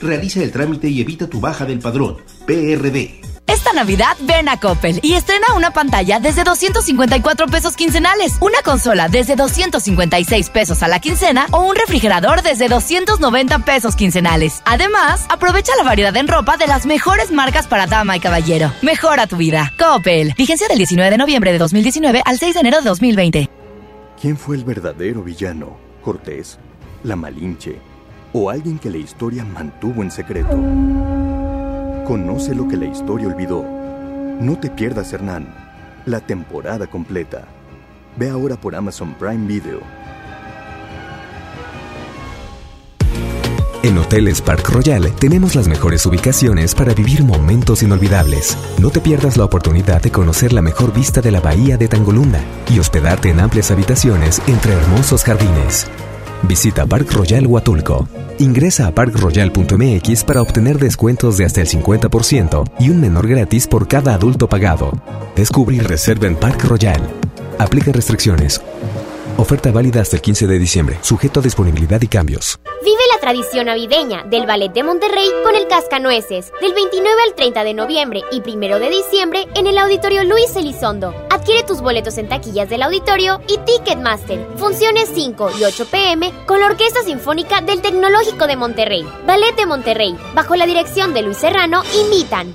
Realiza el trámite y evita tu baja del padrón. PRD. Esta Navidad ven a Coppel y estrena una pantalla desde 254 pesos quincenales, una consola desde 256 pesos a la quincena o un refrigerador desde 290 pesos quincenales. Además, aprovecha la variedad en ropa de las mejores marcas para dama y caballero. Mejora tu vida. Coppel. Vigencia del 19 de noviembre de 2019 al 6 de enero de 2020. ¿Quién fue el verdadero villano? ¿Cortés? ¿La Malinche? ¿O alguien que la historia mantuvo en secreto? Conoce lo que la historia olvidó. No te pierdas Hernán, la temporada completa. Ve ahora por Amazon Prime Video. En Hoteles Park Royal tenemos las mejores ubicaciones para vivir momentos inolvidables. No te pierdas la oportunidad de conocer la mejor vista de la bahía de Tangolunda y hospedarte en amplias habitaciones entre hermosos jardines. Visita Park Royal Huatulco. Ingresa a parkroyal.mx para obtener descuentos de hasta el 50% y un menor gratis por cada adulto pagado. Descubre y reserva en Park Royal. Aplica restricciones. Oferta válida hasta el 15 de diciembre, sujeto a disponibilidad y cambios. Vive tradición navideña del Ballet de Monterrey con el Cascanueces, del 29 al 30 de noviembre y 1 de diciembre en el Auditorio Luis Elizondo. Adquiere tus boletos en taquillas del auditorio y Ticketmaster. Funciones 5 y 8 pm con la Orquesta Sinfónica del Tecnológico de Monterrey. Ballet de Monterrey, bajo la dirección de Luis Serrano, invitan.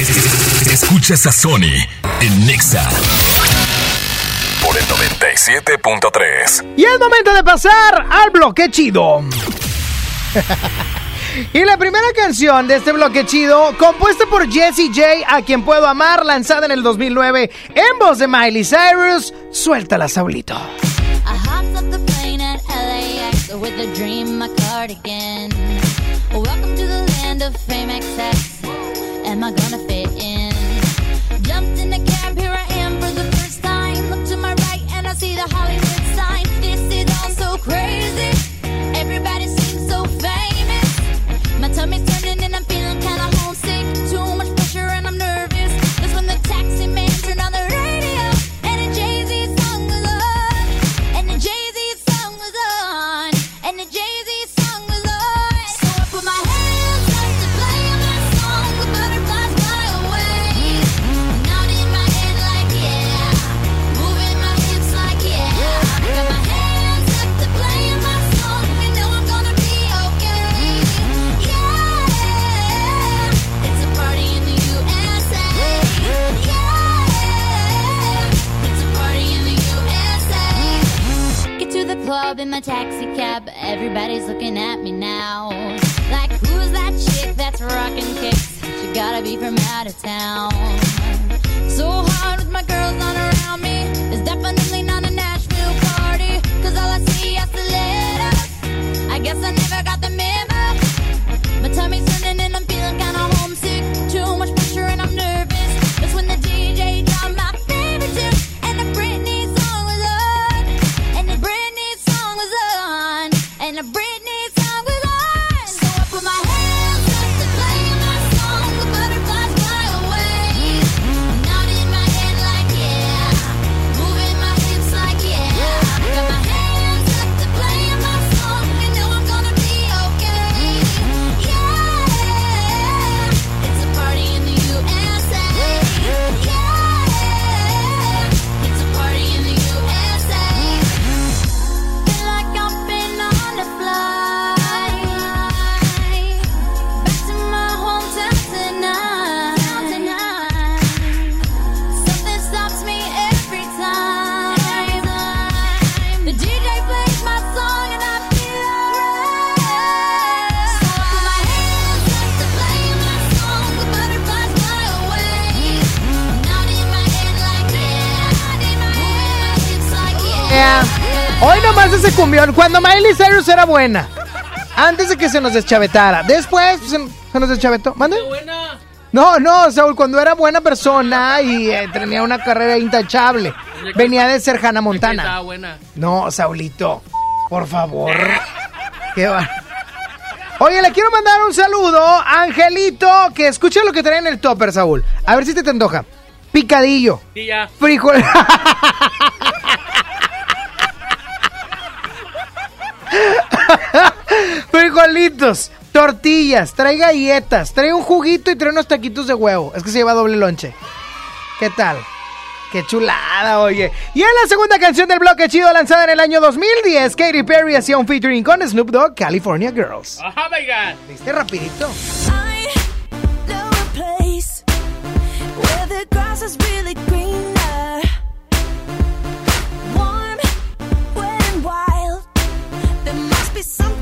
Escuchas a Sony en Nexa por el 97.3. Y es momento de pasar al bloque chido. y la primera canción de este bloque chido, compuesta por Jessie J, a quien puedo amar, lanzada en el 2009 en voz de Miley Cyrus, Suéltala, Saulito. I hopped up the plane at LAX with a dream, my cardigan. Welcome to the land of fame excess. Am I gonna see the Hollywood sign. This is all so crazy. Everybody seems so famous. My tummy's turning and I'm feeling kinda homesick. Too much pressure and I'm nervous. That's when the taxi man turned on the club in my taxi cab. Everybody's looking at me now. Like, who's that chick that's rocking kicks? She gotta be from out of town. So hard with my girls not around me. It's definitely not a Nashville party. Cause all I see is the letters. I guess I never got the memo. My tummy's cumbión, cuando Miley Cyrus era buena. Antes de que se nos deschavetara. Después pues, se, se nos deschavetó. ¿Mande? No, no, Saúl, cuando era buena persona y eh, tenía una carrera intachable. Venía de ser Hannah Montana. No, Saulito, por favor. Qué va. Oye, le quiero mandar un saludo a Angelito, que escucha lo que trae en el topper, Saúl. A ver si te te antoja. Picadillo. Sí, ya. Frijol. Frijolitos, tortillas, trae galletas, trae un juguito y trae unos taquitos de huevo. Es que se lleva doble lonche. ¿Qué tal? Qué chulada, oye. Y en la segunda canción del bloque chido lanzada en el año 2010, Katy Perry hacía un featuring con Snoop Dogg, California Girls. Ajá, my God. ¿Viste rapidito? know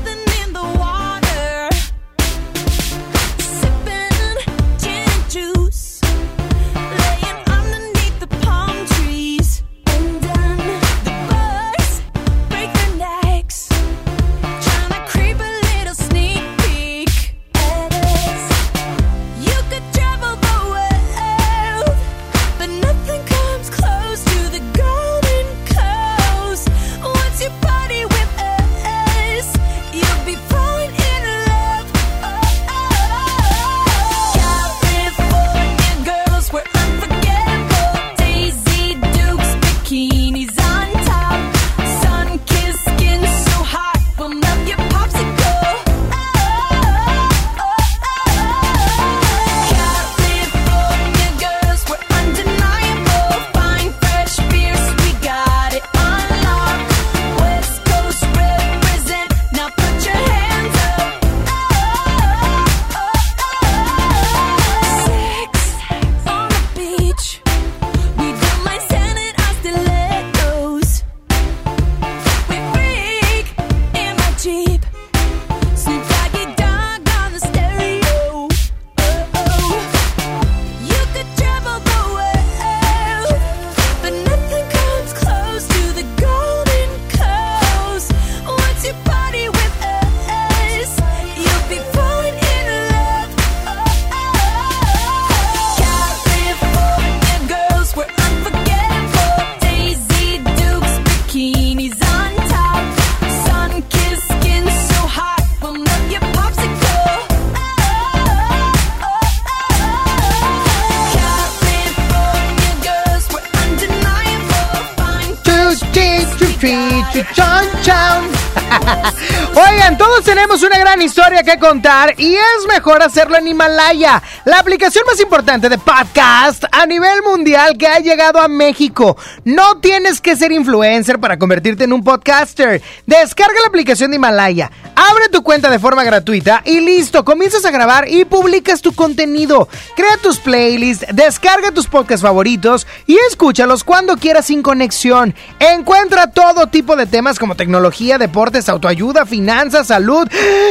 historia que contar y es mejor hacerlo en Himalaya, la aplicación más importante de podcast a nivel mundial que ha llegado a México. No tienes que ser influencer para convertirte en un podcaster. Descarga la aplicación de Himalaya, abre tu cuenta de forma gratuita y listo, comienzas a grabar y publicas tu contenido. Crea tus playlists, descarga tus podcasts favoritos y escúchalos cuando quieras sin conexión. Encuentra todo tipo de temas como tecnología, deportes, autoayuda, finanzas, salud,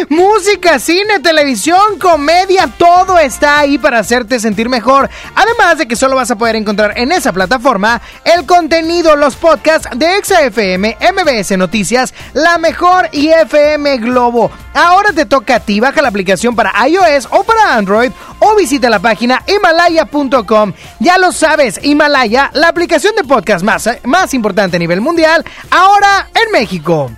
música, cine, televisión, comedia, todo está ahí para hacerte sentir mejor. Además de que solo vas a poder encontrar en esa plataforma el contenido, los podcasts de XFM, MBS Noticias, La Mejor y FM Globo. Ahora te toca a ti, baja la aplicación para iOS o para Android o visita la página himalaya.com. Ya lo sabes, Himalaya, la aplicación de podcast más, más importante a nivel mundial, ahora en México.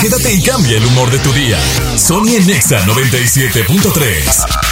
Quédate y cambia el humor de tu día. Sony en Nexa 97.3.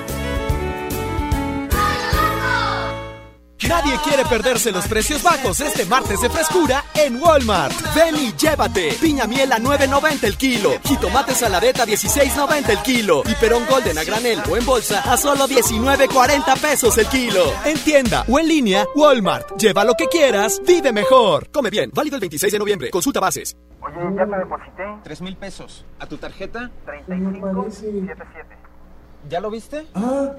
Nadie quiere perderse los precios bajos este martes de frescura en Walmart. Ven y llévate. Piña miel a 9.90 el kilo. Jitomate saladeta a 16.90 el kilo. Y perón golden a granel o en bolsa a solo 19.40 pesos el kilo. En tienda o en línea, Walmart. Lleva lo que quieras, vive mejor. Come bien. Válido el 26 de noviembre. Consulta bases. Oye, ya te deposité. Tres mil pesos. ¿A tu tarjeta? 3577. ¿Ya lo viste? Ah,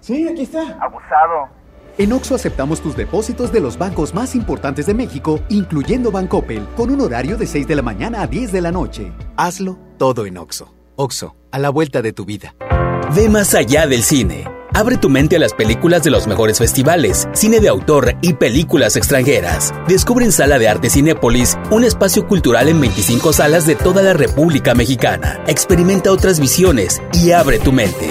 sí, aquí está. Abusado. En Oxo aceptamos tus depósitos de los bancos más importantes de México, incluyendo Bancoppel, con un horario de 6 de la mañana a 10 de la noche. Hazlo todo en Oxo. Oxo, a la vuelta de tu vida. Ve más allá del cine. Abre tu mente a las películas de los mejores festivales, cine de autor y películas extranjeras. Descubre en Sala de Arte Cinépolis un espacio cultural en 25 salas de toda la República Mexicana. Experimenta otras visiones y abre tu mente.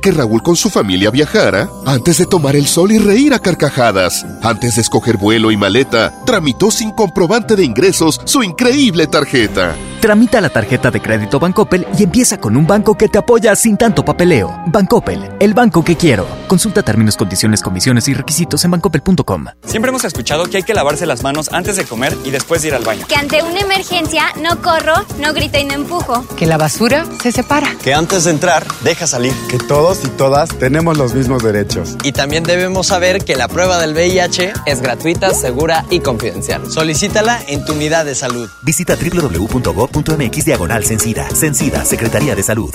que Raúl con su familia viajara, antes de tomar el sol y reír a carcajadas, antes de escoger vuelo y maleta, tramitó sin comprobante de ingresos su increíble tarjeta. Tramita la tarjeta de crédito Bancoppel y empieza con un banco que te apoya sin tanto papeleo. Bancoppel, el banco que quiero. Consulta términos, condiciones, comisiones y requisitos en bancoppel.com. Siempre hemos escuchado que hay que lavarse las manos antes de comer y después de ir al baño. Que ante una emergencia no corro, no grito y no empujo. Que la basura se separa. Que antes de entrar, deja salir. Que todos y todas tenemos los mismos derechos. Y también debemos saber que la prueba del VIH es gratuita, segura y confidencial. Solicítala en tu unidad de salud. Visita www.gov.mx diagonal Censida. Censida, Secretaría de Salud.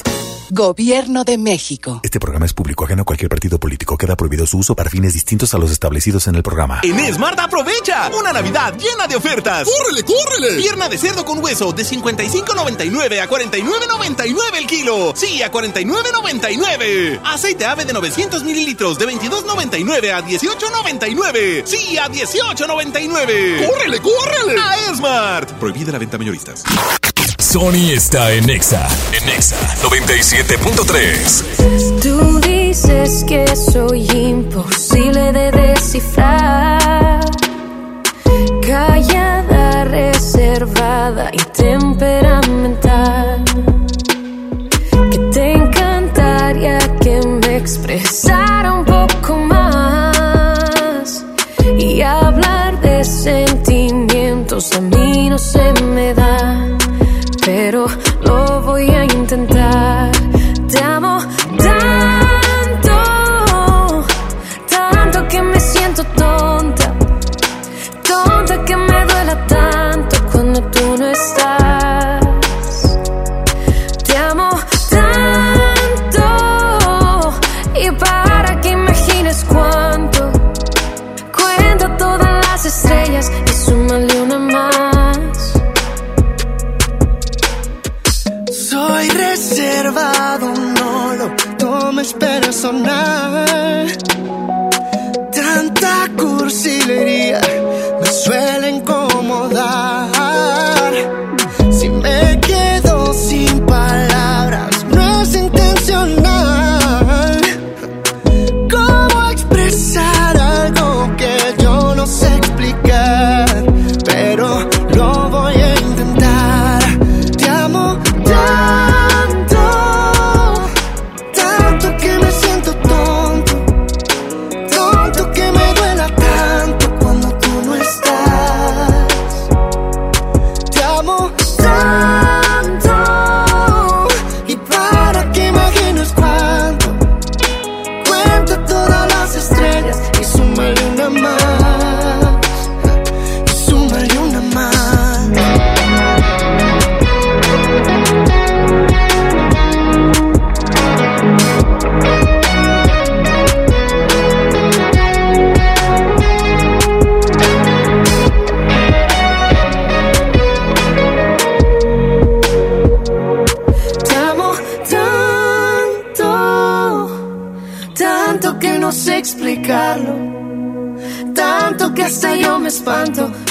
Gobierno de México. Este programa es público ajeno a cualquier partido político. Queda prohibido su uso para fines distintos a los establecidos en el programa. En Smart aprovecha una Navidad llena de ofertas. ¡Córrele, córrele! Pierna de cerdo con hueso de 55.99 a 49.99 el kilo. Sí, a 49.99. Aceite ave de 900 mililitros de 22.99 a 18.99. Sí, a 18.99. ¡Córrele, córrele! A Smart. Prohibida la venta mayoristas. Sony está en Exa. En Exa 97.3. Tú dices que soy imposible de descifrar. Callada, reservada y temperamental. Que te encantaría que me expresara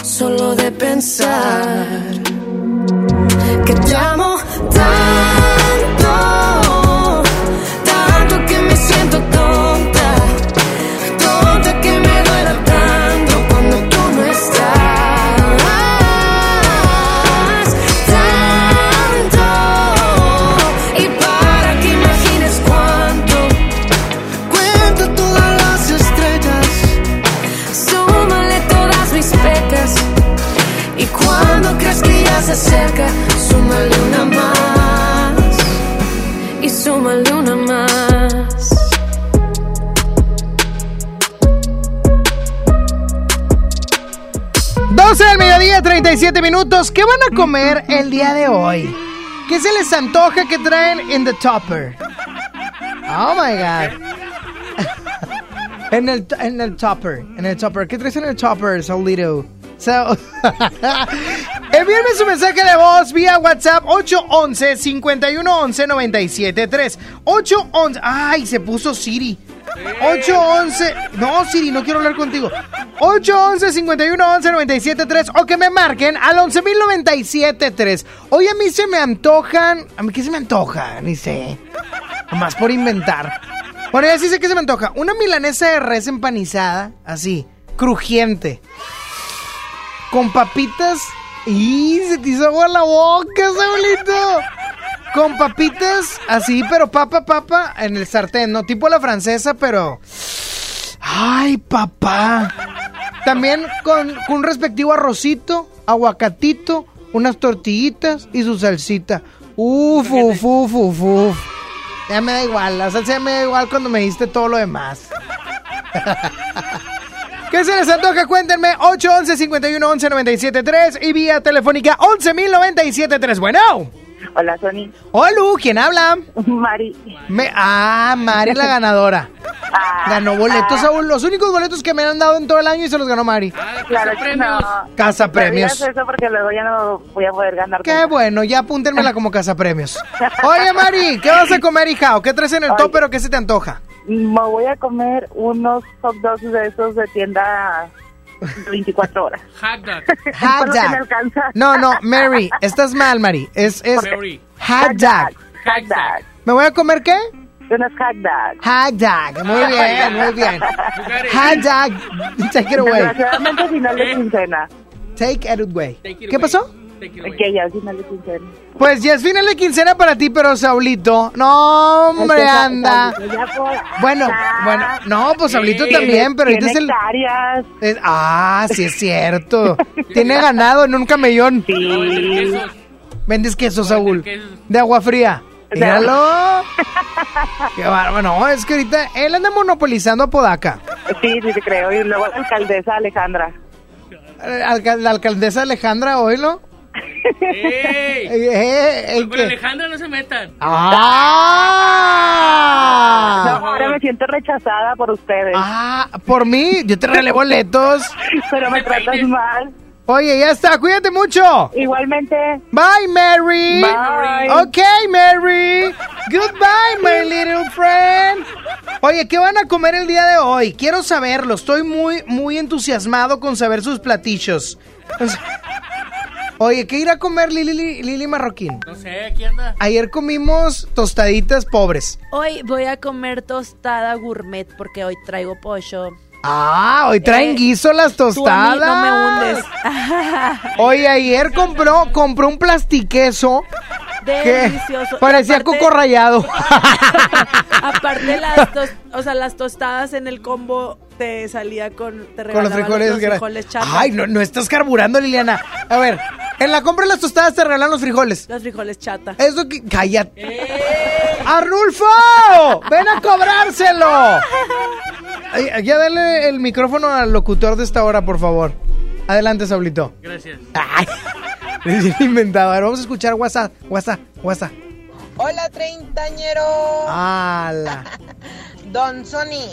solo de pensar que te amo 37 minutos. ¿Qué van a comer el día de hoy? ¿Qué se les antoja que traen en the topper? Oh my god. en el en el topper, en el topper. ¿Qué traes en el topper, Saulito? So, envíenme su mensaje de voz vía WhatsApp 811 511 973 811 Ay, se puso Siri. 811 No, Siri, no quiero hablar contigo. 811 511 973 o que me marquen al 11097.3. Hoy a mí se me antojan, a mí qué se me antoja, ni sé. Nomás por inventar. Bueno, ya sí sé que se me antoja. Una milanesa de res empanizada, así, crujiente. Con papitas. ¡Y se te hizo agua la boca, Saulito! Con papitas así, pero papa, papa en el sartén, ¿no? Tipo la francesa, pero. ¡Ay, papá! También con, con un respectivo arrocito, aguacatito, unas tortillitas y su salsita. Uf, uf, uf, uf, uf. Ya me da igual, la salsa ya me da igual cuando me diste todo lo demás. ¿Qué se les antoja? Cuéntenme 811 51 11 97 3 y vía telefónica 11 097 3. Bueno. Hola, Sony. Hola, ¿quién habla? Mari. Me- ah, Mari la ganadora. Ganó boletos, Saúl. Los únicos boletos que me han dado en todo el año y se los ganó Mari. Claro que no. Casa No premios. eso porque luego ya no voy a poder ganar. Qué bueno, ya apúntenmela como casa premios. Oye, Mari, ¿qué vas a comer, hija? ¿O qué traes en el topper o qué se te antoja? Me voy a comer unos hot dogs de esos de tienda 24 horas. Dog. alcanza. No, no, Mary, estás mal, Mari. Es, es Mary. hot dog. Hot dog. ¿Me voy a comer qué? Dogs. Hot dog. Muy bien, muy bien. Hot dog. Take it away. Desgraciadamente final de quincena. Take it away. ¿Qué pasó? Que ya es final de quincena. Pues ya es final de quincena para ti, pero Saulito. No, hombre, Es que Sa- anda. Saulito ya por- Bueno, bueno, no, pues Saulito también, pero ahorita es Tiene el. hectáreas. es- ah, sí es cierto. Tiene ganado en un camellón. Sí. Vendes queso, Saúl. De agua fría. Míralo. Qué bárbaro. No, es que ahorita él anda monopolizando a Podaca. Sí, sí, te creo. Y luego la alcaldesa Alejandra. Eh, alca- La alcaldesa Alejandra, oílo. ¡Ey! Eh, eh, eh, Con ¿qué? Alejandra no se metan. ¡Ah! No, ahora me siento rechazada por ustedes. Ah, por mí, yo te regalé boletos. Pero me tratas mal. Oye, ya está, cuídate mucho. Igualmente. Bye, Mary. Bye. Ok, Mary. Goodbye, my little friend. Oye, ¿qué van a comer el día de hoy? Quiero saberlo. Estoy muy, muy entusiasmado con saber sus platillos. Oye, ¿qué irá a comer Lili, Lili, Lili Marroquín? No sé, ¿quién anda? Ayer comimos tostaditas pobres. Hoy voy a comer tostada gourmet porque hoy traigo pollo. Ah, hoy traen Eh, guiso las Tú a mí tostadas. no me hundes. Oye, ayer compró, compró un plastiqueso. que Delicioso. Parecía aparte- coco rallado. Aparte las tos- o sea, las tostadas en el combo te salía con te Con los frijoles. los frijoles. Ay, no, no estás carburando, Liliana. A ver, en la compra de las tostadas te regalan los frijoles. Los frijoles chata. Eso que. Cállate. ¡Arnulfo! ¡Ven a cobrárselo! Ay, ya dale el micrófono al locutor de esta hora, por favor. Adelante, Saulito. Gracias. Ay, inventado. A ver, vamos a escuchar WhatsApp. WhatsApp, WhatsApp. Hola, treintañero. ¡Hala! Don Sony,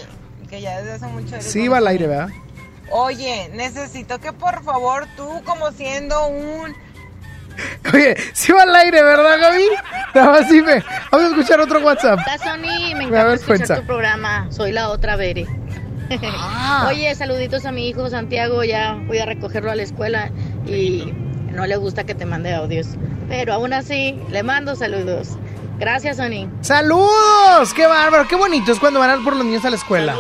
que ya desde hace mucho Sí, va al aire, ¿verdad? Oye, necesito que por favor tú, como siendo un... Oye, sí va al aire, ¿verdad, Gaby? Nada más sí me- Vamos a escuchar otro WhatsApp. Hola Sony, me encanta escuchar vergüenza. tu programa. Soy la otra Bere. Ah. Oye, saluditos a mi hijo Santiago. Ya voy a recogerlo a la escuela y no le gusta que te mande audios. Pero aún así, le mando saludos. Gracias, Sony. ¡Saludos! ¡Qué bárbaro! ¡Qué bonito es cuando van a por los niños a la escuela!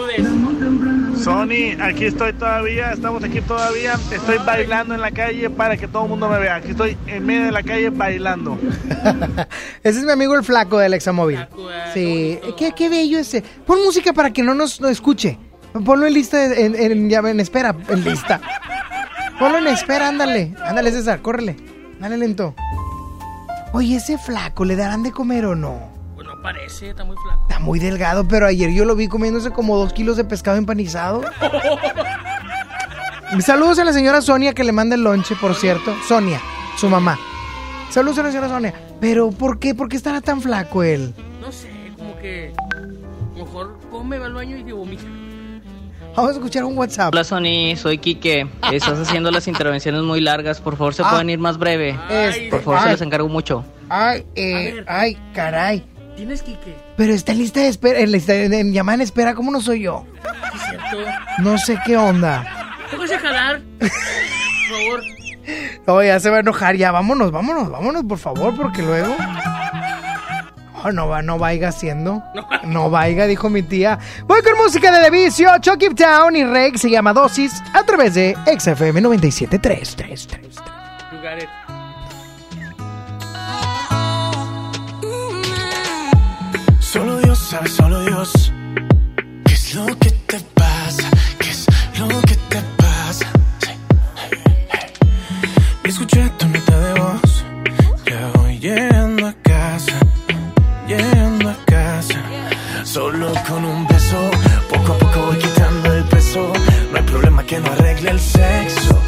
Sony, aquí estoy todavía, estamos aquí todavía. Estoy bailando en la calle para que todo el mundo me vea. Aquí estoy en medio de la calle bailando. Ese es mi amigo el flaco del Examóvil. Sí, qué, qué bello ese. Pon música para que no nos no escuche. Ponlo en lista, en, en- ya en espera, en lista. Ponlo en espera, ándale. Ándale, César, córrele. Dale lento. Oye, ese flaco, ¿le darán de comer o no? Pues no parece, está muy flaco. Está muy delgado, pero ayer yo lo vi comiéndose como dos kilos de pescado empanizado. Saludos a la señora Sonia que le manda el lonche, por cierto. Sonia, su mamá. Saludos a la señora Sonia. Pero, ¿por qué? ¿Por qué estará tan flaco él? No sé, como que mejor come, va al baño y se vomita. Vamos a escuchar un WhatsApp. Hola Sony, soy Quique. Estás haciendo las intervenciones muy largas. Por favor, se Ah. pueden ir más breve. Este, Por favor, se les encargo mucho. Ay, eh, ay, caray. ¿Tienes Quique? Pero está en lista de espera, en, lista de- en llamada en espera, ¿cómo no soy yo? Sí, es cierto. No sé qué onda. Póngase a jalar. Por favor. No, ya se va a enojar, ya, vámonos, vámonos, vámonos, por favor, porque luego... Oh, no va, no vaya haciendo. No vaya, dijo mi tía. Voy con música de The Vicio, Chucky Town y Reg se llama Dosis a través de XFM 97.3. 3, 3. You. Solo Dios sabe, solo Dios. ¿Qué es lo que te pasa? ¿Qué es lo que te pasa? Escuché tu nota de voz. Ya voy llegando Solo con un beso. Poco a poco voy quitando el peso. No hay problema que no arregle el sexo.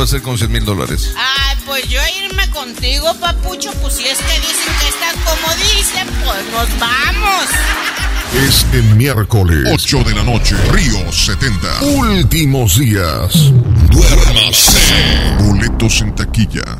Va a hacer con 100 mil dólares? Ay, pues yo irme contigo, papucho, pues si es que dicen que estás como dicen, pues nos vamos. Es el miércoles 8 de la noche, Río 70. Últimos días. Duérmase. Boletos en taquilla.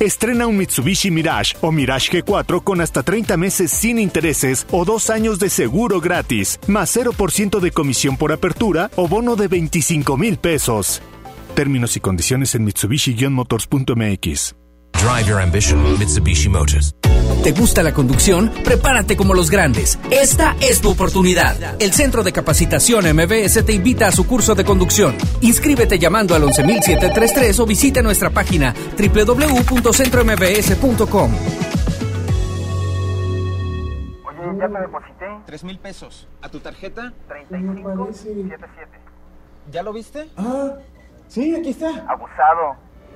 Estrena un Mitsubishi Mirage o Mirage G4 con hasta 30 meses sin intereses o dos años de seguro gratis, más 0% de comisión por apertura o bono de 25 mil pesos. Términos y condiciones en Mitsubishi-motors.mx. Drive your ambition, Mitsubishi Motors. ¿Te gusta la conducción? Prepárate como los grandes. Esta es tu oportunidad. El Centro de Capacitación MBS te invita a su curso de conducción. Inscríbete llamando al 11733 o visita nuestra página www.centrombs.com. Oye, ya te deposité. Tres mil pesos. ¿A tu tarjeta? 3577. ¿Ya lo viste? Ah, sí, aquí está. Abusado.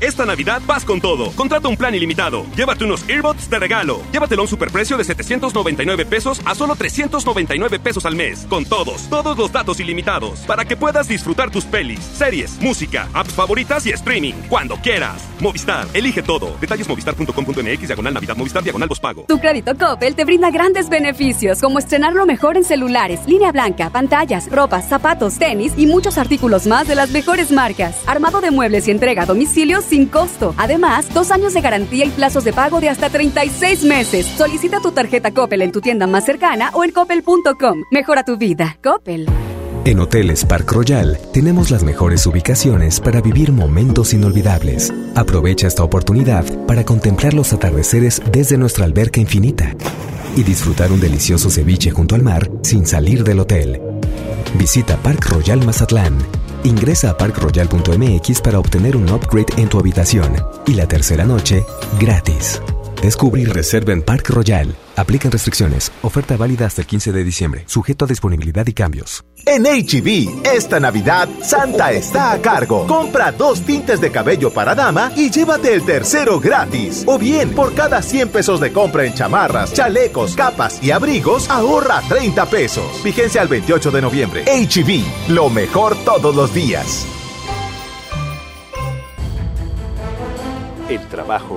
Esta Navidad vas con todo. Contrata un plan ilimitado. Llévate unos earbuds de regalo. Llévatelo a un superprecio de 799 pesos a solo 399 pesos al mes. Con todos, todos los datos ilimitados. Para que puedas disfrutar tus pelis, series, música, apps favoritas y streaming. Cuando quieras. Movistar, elige todo. Detalles movistar.com.mx, diagonal Navidad, Movistar, diagonal pago. Tu crédito Coppel te brinda grandes beneficios, como estrenar lo mejor en celulares, línea blanca, pantallas, ropa, zapatos, tenis y muchos artículos más de las mejores marcas. Armado de muebles y entrega a domicilio sin costo. Además, dos años de garantía y plazos de pago de hasta 36 meses. Solicita tu tarjeta Coppel en tu tienda más cercana o en coppel.com. Mejora tu vida. Coppel. En Hoteles Park Royal tenemos las mejores ubicaciones para vivir momentos inolvidables. Aprovecha esta oportunidad para contemplar los atardeceres desde nuestra alberca infinita y disfrutar un delicioso ceviche junto al mar sin salir del hotel. Visita Park Royal Mazatlán. Ingresa a parkroyal.mx para obtener un upgrade en tu habitación y la tercera noche gratis. Descubre y reserva en Park Royal. Aplican restricciones. Oferta válida hasta el 15 de diciembre. Sujeto a disponibilidad y cambios. En HB, esta Navidad, Santa está a cargo. Compra dos tintes de cabello para dama y llévate el tercero gratis. O bien, por cada 100 pesos de compra en chamarras, chalecos, capas y abrigos, ahorra 30 pesos. Vigencia al 28 de noviembre. HB, lo mejor todos los días. El trabajo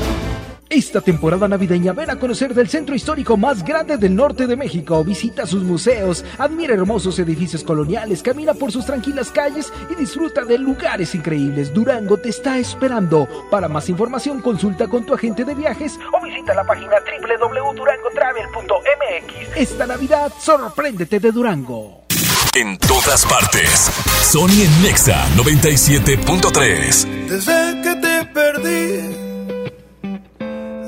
Esta temporada navideña ven a conocer del centro histórico más grande del norte de México. Visita sus museos, admira hermosos edificios coloniales, camina por sus tranquilas calles y disfruta de lugares increíbles. Durango te está esperando. Para más información consulta con tu agente de viajes o visita la página www.durangotravel.mx. Esta Navidad sorpréndete de Durango. En todas partes. Sony en Nexa 97.3. Desde que te perdí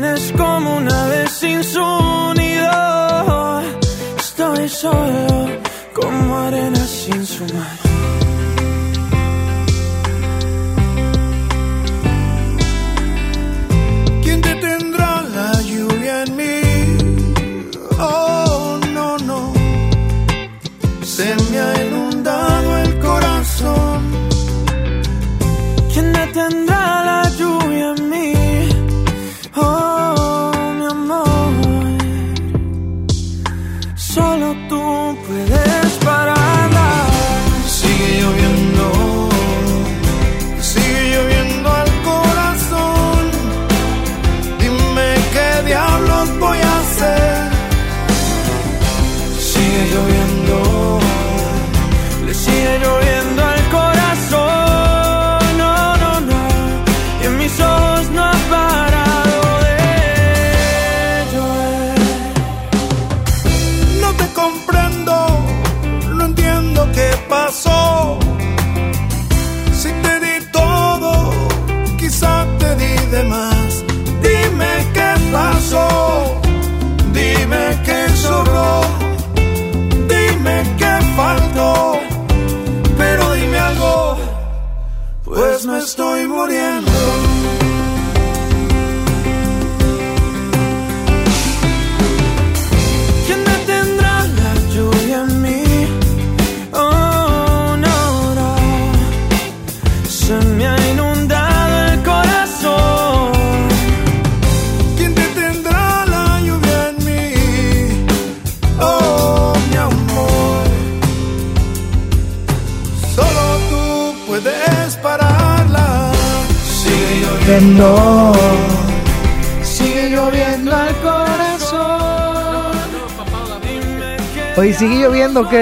tienes como una vez sin su nido. Estoy solo como arena sin su mar.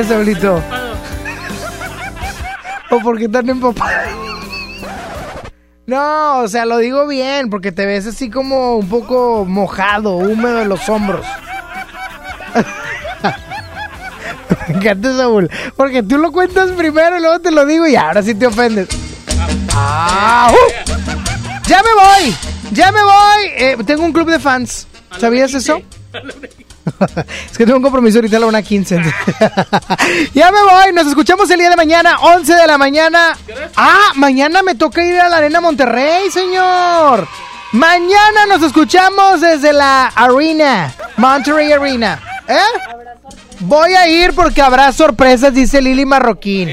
Lloviendo o qué, Saulito? ¿O por qué están empapados? No, o sea, lo digo bien, porque te ves así como un poco mojado, húmedo en los hombros. Me encanta, Saúl. Porque tú lo cuentas primero y luego te lo digo y ahora sí te ofendes. Ah, uh. ¡Ya me voy! ¡Ya me voy! Eh, tengo un club de fans. ¿Sabías eso? Que tengo un compromiso ahorita a la 1.15. ya me voy, nos escuchamos el día de mañana, 11 de la mañana. Ah, mañana me toca ir a la Arena Monterrey, señor. Mañana nos escuchamos desde la Arena, Monterrey Arena. ¿Eh? Voy a ir porque habrá sorpresas, dice Lili Marroquín.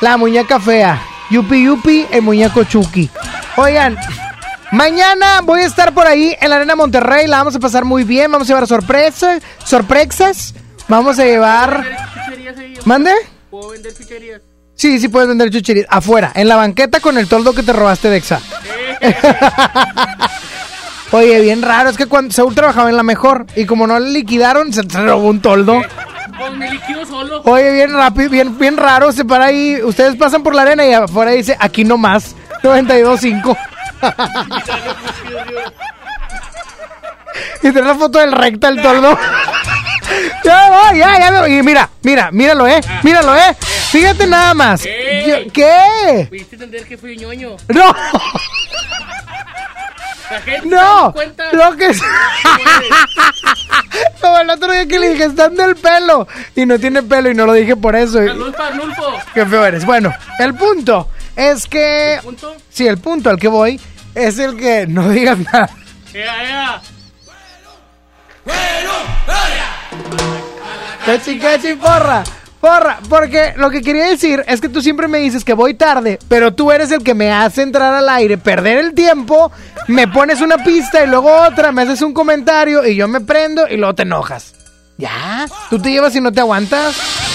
La muñeca fea. Yupi Yupi, el muñeco Chucky. Oigan, mañana voy a estar por ahí en la Arena Monterrey. La vamos a pasar muy bien. Vamos a llevar sorpresas. Sorpresas. Vamos a llevar. ¿Mande? ¿Puedo vender chucherías? Sí, sí puedes vender chucherías. Afuera, en la banqueta con el toldo que te robaste de Exa. Oye, bien raro. Es que cuando Saúl trabajaba en la mejor y como no le liquidaron, se, se robó un toldo. Pues me liquido solo. Oye, bien rápido, bien, bien raro. Se para ahí. Ustedes pasan por la arena y afuera dice aquí no más. 92.5. y tiene la foto del recta el toldo. ya va, ya, ya voy. Y mira, mira, míralo, eh. Míralo, eh. Fíjate nada más. Yo- ¿Qué? ¿Pudiste entender que fui ñoño? No. La gente se No, lo que es. Como el otro día que le dije, están del pelo. Y no tiene pelo y no lo dije por eso. Para Nulfo. Qué feo eres. Bueno, el punto es que. punto? Sí, el punto al que voy es el que no digas nada. Ea, ea. Cachi, cachi, porra. Porra, porque lo que quería decir es que tú siempre me dices que voy tarde, pero tú eres el que me hace entrar al aire, perder el tiempo, me pones una pista y luego otra, me haces un comentario y yo me prendo y luego te enojas. ¿Ya? ¿Tú te llevas y no te aguantas?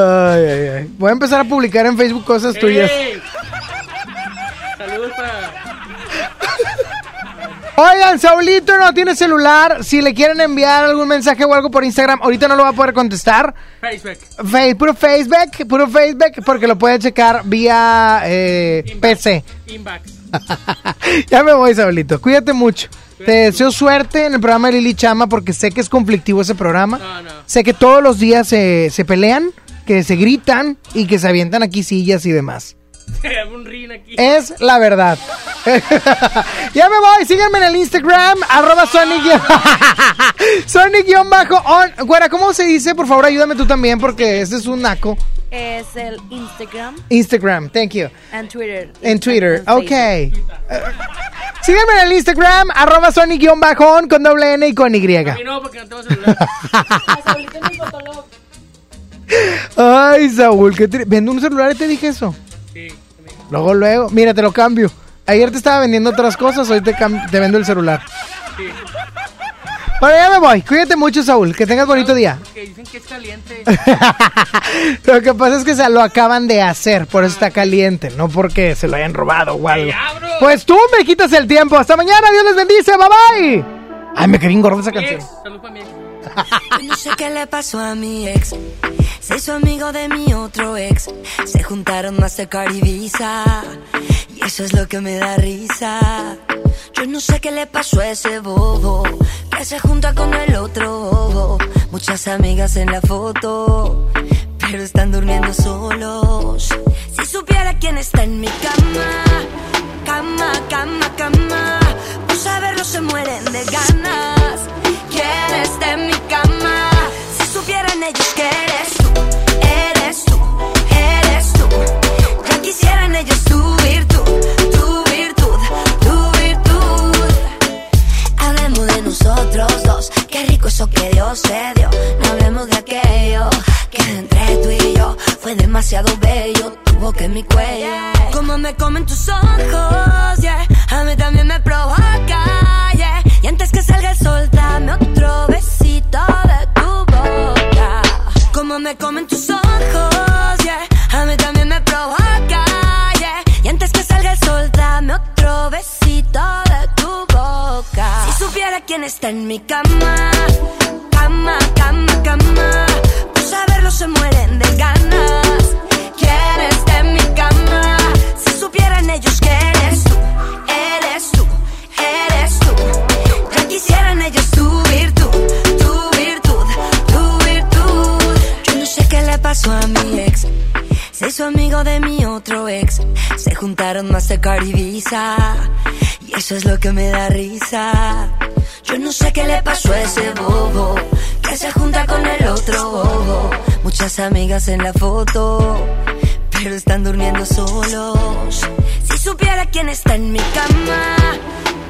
Ay, ay, ay. Voy a empezar a publicar en Facebook cosas tuyas. Saludos para. Oigan, Saulito no tiene celular. Si le quieren enviar algún mensaje o algo por Instagram, ahorita no lo va a poder contestar. Facebook. Fe- puro Facebook, puro Facebook, porque lo puede checar vía eh, PC. Inbox. ya me voy, Saulito. Cuídate mucho. Te deseo suerte en el programa de Lili Chama porque sé que es conflictivo ese programa. No, no. Sé que todos los días se, se pelean, que se gritan y que se avientan aquí sillas y demás. Hago un rin aquí. Es la verdad. ya me voy, síganme en el Instagram, arroba Sonic. Sonic-on. Güera, ¿cómo se dice? Por favor, ayúdame tú también porque este es un naco. Es el Instagram Instagram, thank you. and Twitter. En Twitter, ok. Síganme en el Instagram, arroba Sonic-on con doble N y con Y. A mí no, porque no tengo celular. Ay, Saúl, ¿qué te... vendo un celular y te dije eso. Sí. Luego, luego, mira, te lo cambio. Ayer te estaba vendiendo otras cosas, hoy te, cam- te vendo el celular. Sí. Bueno, ya me voy. Cuídate mucho, Saúl. Que tengas bonito día. Que dicen que es caliente. Lo que pasa es que se lo acaban de hacer, por eso está caliente, no porque se lo hayan robado o algo. Pues tú me quitas el tiempo. Hasta mañana, Dios les bendice, bye bye. Ay, me quería engordar esa canción. Salud no sé qué le pasó a mi ex. Se hizo amigo de mi otro ex. Se juntaron Mastercard y Visa. Y eso es lo que me da risa. Yo no sé qué le pasó a ese bobo. Que se junta con el otro bobo. Muchas amigas en la foto. Pero están durmiendo solos. Si supiera quién está en mi cama. Cama, cama, cama. Por saberlo se mueren de ganas. ¿Quién está en mi supieran ellos que eres tú, eres tú, eres tú. Ya quisieran ellos tu virtud, tu virtud, tu virtud. Hablemos de nosotros dos, qué rico eso que Dios te dio. No hablemos de aquello que entre tú y yo fue demasiado bello. Tu boca en mi cuello, como me comen tus ojos, yeah. A mí también me provoca, yeah. Y antes que salga el sol, dame otro besito me comen tus ojos, yeah. A mí también me provoca, yeah. Y antes que salga el sol, dame otro besito de tu boca. Si supiera quién está en mi cama. Cama, cama, cama. Por saberlo se mueren de ganas. ¿Quién está en mi cama? Si supieran ellos que eres pasó a mi ex. Se hizo amigo de mi otro ex. Se juntaron Mastercard y Visa. Y eso es lo que me da risa. Yo no sé qué le pasó a ese bobo. Que se junta con el otro bobo. Muchas amigas en la foto. Pero están durmiendo solos. Si supiera quién está en mi cama.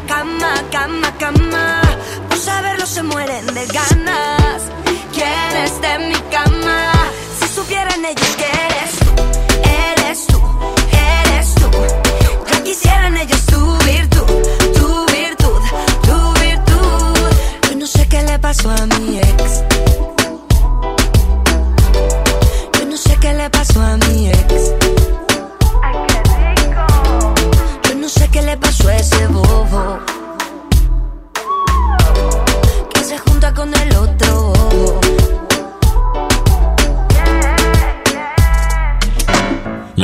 Cama, cama, cama. Por saberlo se mueren de ganas. ¿Quién está en mi cama? Supieran ellos que eres tú, eres tú, eres tú. Ya quisieran ellos tu virtud, tu virtud, tu virtud. Yo no sé qué le pasó a mi ex. Yo no sé qué le pasó a mi ex. Yo no sé qué le pasó a ese bobo. Que se junta con el otro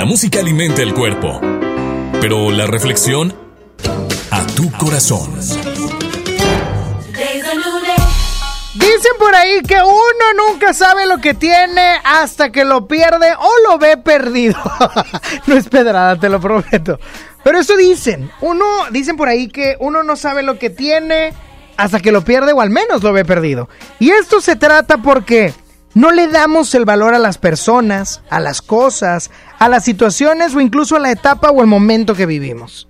La música alimenta el cuerpo, pero la reflexión a tu corazón. Dicen por ahí que uno nunca sabe lo que tiene hasta que lo pierde o lo ve perdido. no es pedrada, te lo prometo. Pero eso dicen. Uno, dicen por ahí que uno no sabe lo que tiene hasta que lo pierde o al menos lo ve perdido. Y esto se trata porque no le damos el valor a las personas, a las cosas, a las situaciones o incluso a la etapa o el momento que vivimos.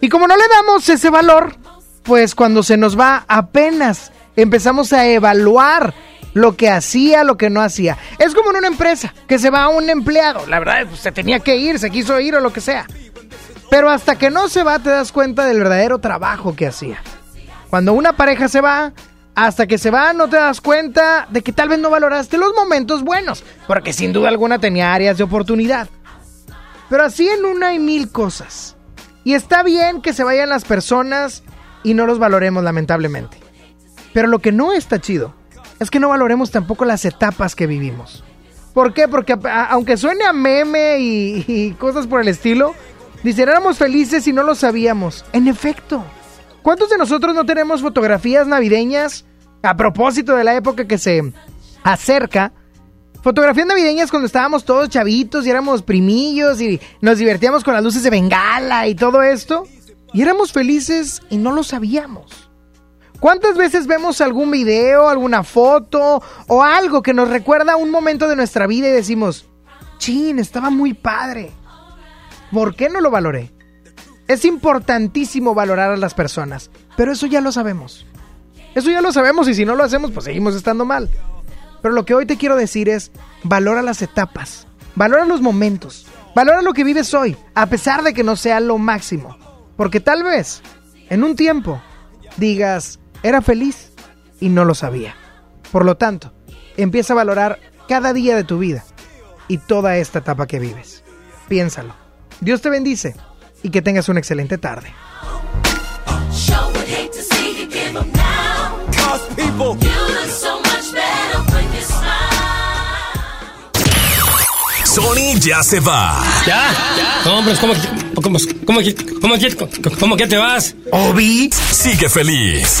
Y como no le damos ese valor, pues cuando se nos va apenas empezamos a evaluar lo que hacía, lo que no hacía. Es como en una empresa, que se va a un empleado. La verdad, pues, se tenía que ir, se quiso ir o lo que sea. Pero hasta que no se va, te das cuenta del verdadero trabajo que hacía. Cuando una pareja se va, hasta que se va, no te das cuenta de que tal vez no valoraste los momentos buenos, porque sin duda alguna tenía áreas de oportunidad. Pero así en una hay mil cosas. Y está bien que se vayan las personas y no los valoremos, lamentablemente. Pero lo que no está chido es que no valoremos tampoco las etapas que vivimos. ¿Por qué? Porque aunque suene a meme y, y cosas por el estilo, dicen éramos felices y no lo sabíamos. En efecto, ¿cuántos de nosotros no tenemos fotografías navideñas a propósito de la época que se acerca? Fotografías navideñas cuando estábamos todos chavitos y éramos primillos y nos divertíamos con las luces de bengala y todo esto. Y éramos felices y no lo sabíamos. ¿Cuántas veces vemos algún video, alguna foto o algo que nos recuerda un momento de nuestra vida y decimos, chin, estaba muy padre? ¿Por qué no lo valoré? Es importantísimo valorar a las personas, pero eso ya lo sabemos. Eso ya lo sabemos y si no lo hacemos, pues seguimos estando mal. Pero lo que hoy te quiero decir es, valora las etapas, valora los momentos, valora lo que vives hoy, a pesar de que no sea lo máximo. Porque tal vez, en un tiempo, digas, era feliz y no lo sabía. Por lo tanto, empieza a valorar cada día de tu vida y toda esta etapa que vives. Piénsalo. Dios te bendice y que tengas una excelente tarde. Sony ya se va. ¿Ya? No, hombre, ¿cómo, que- cómo, cómo, cómo que te vas? Obi sigue feliz.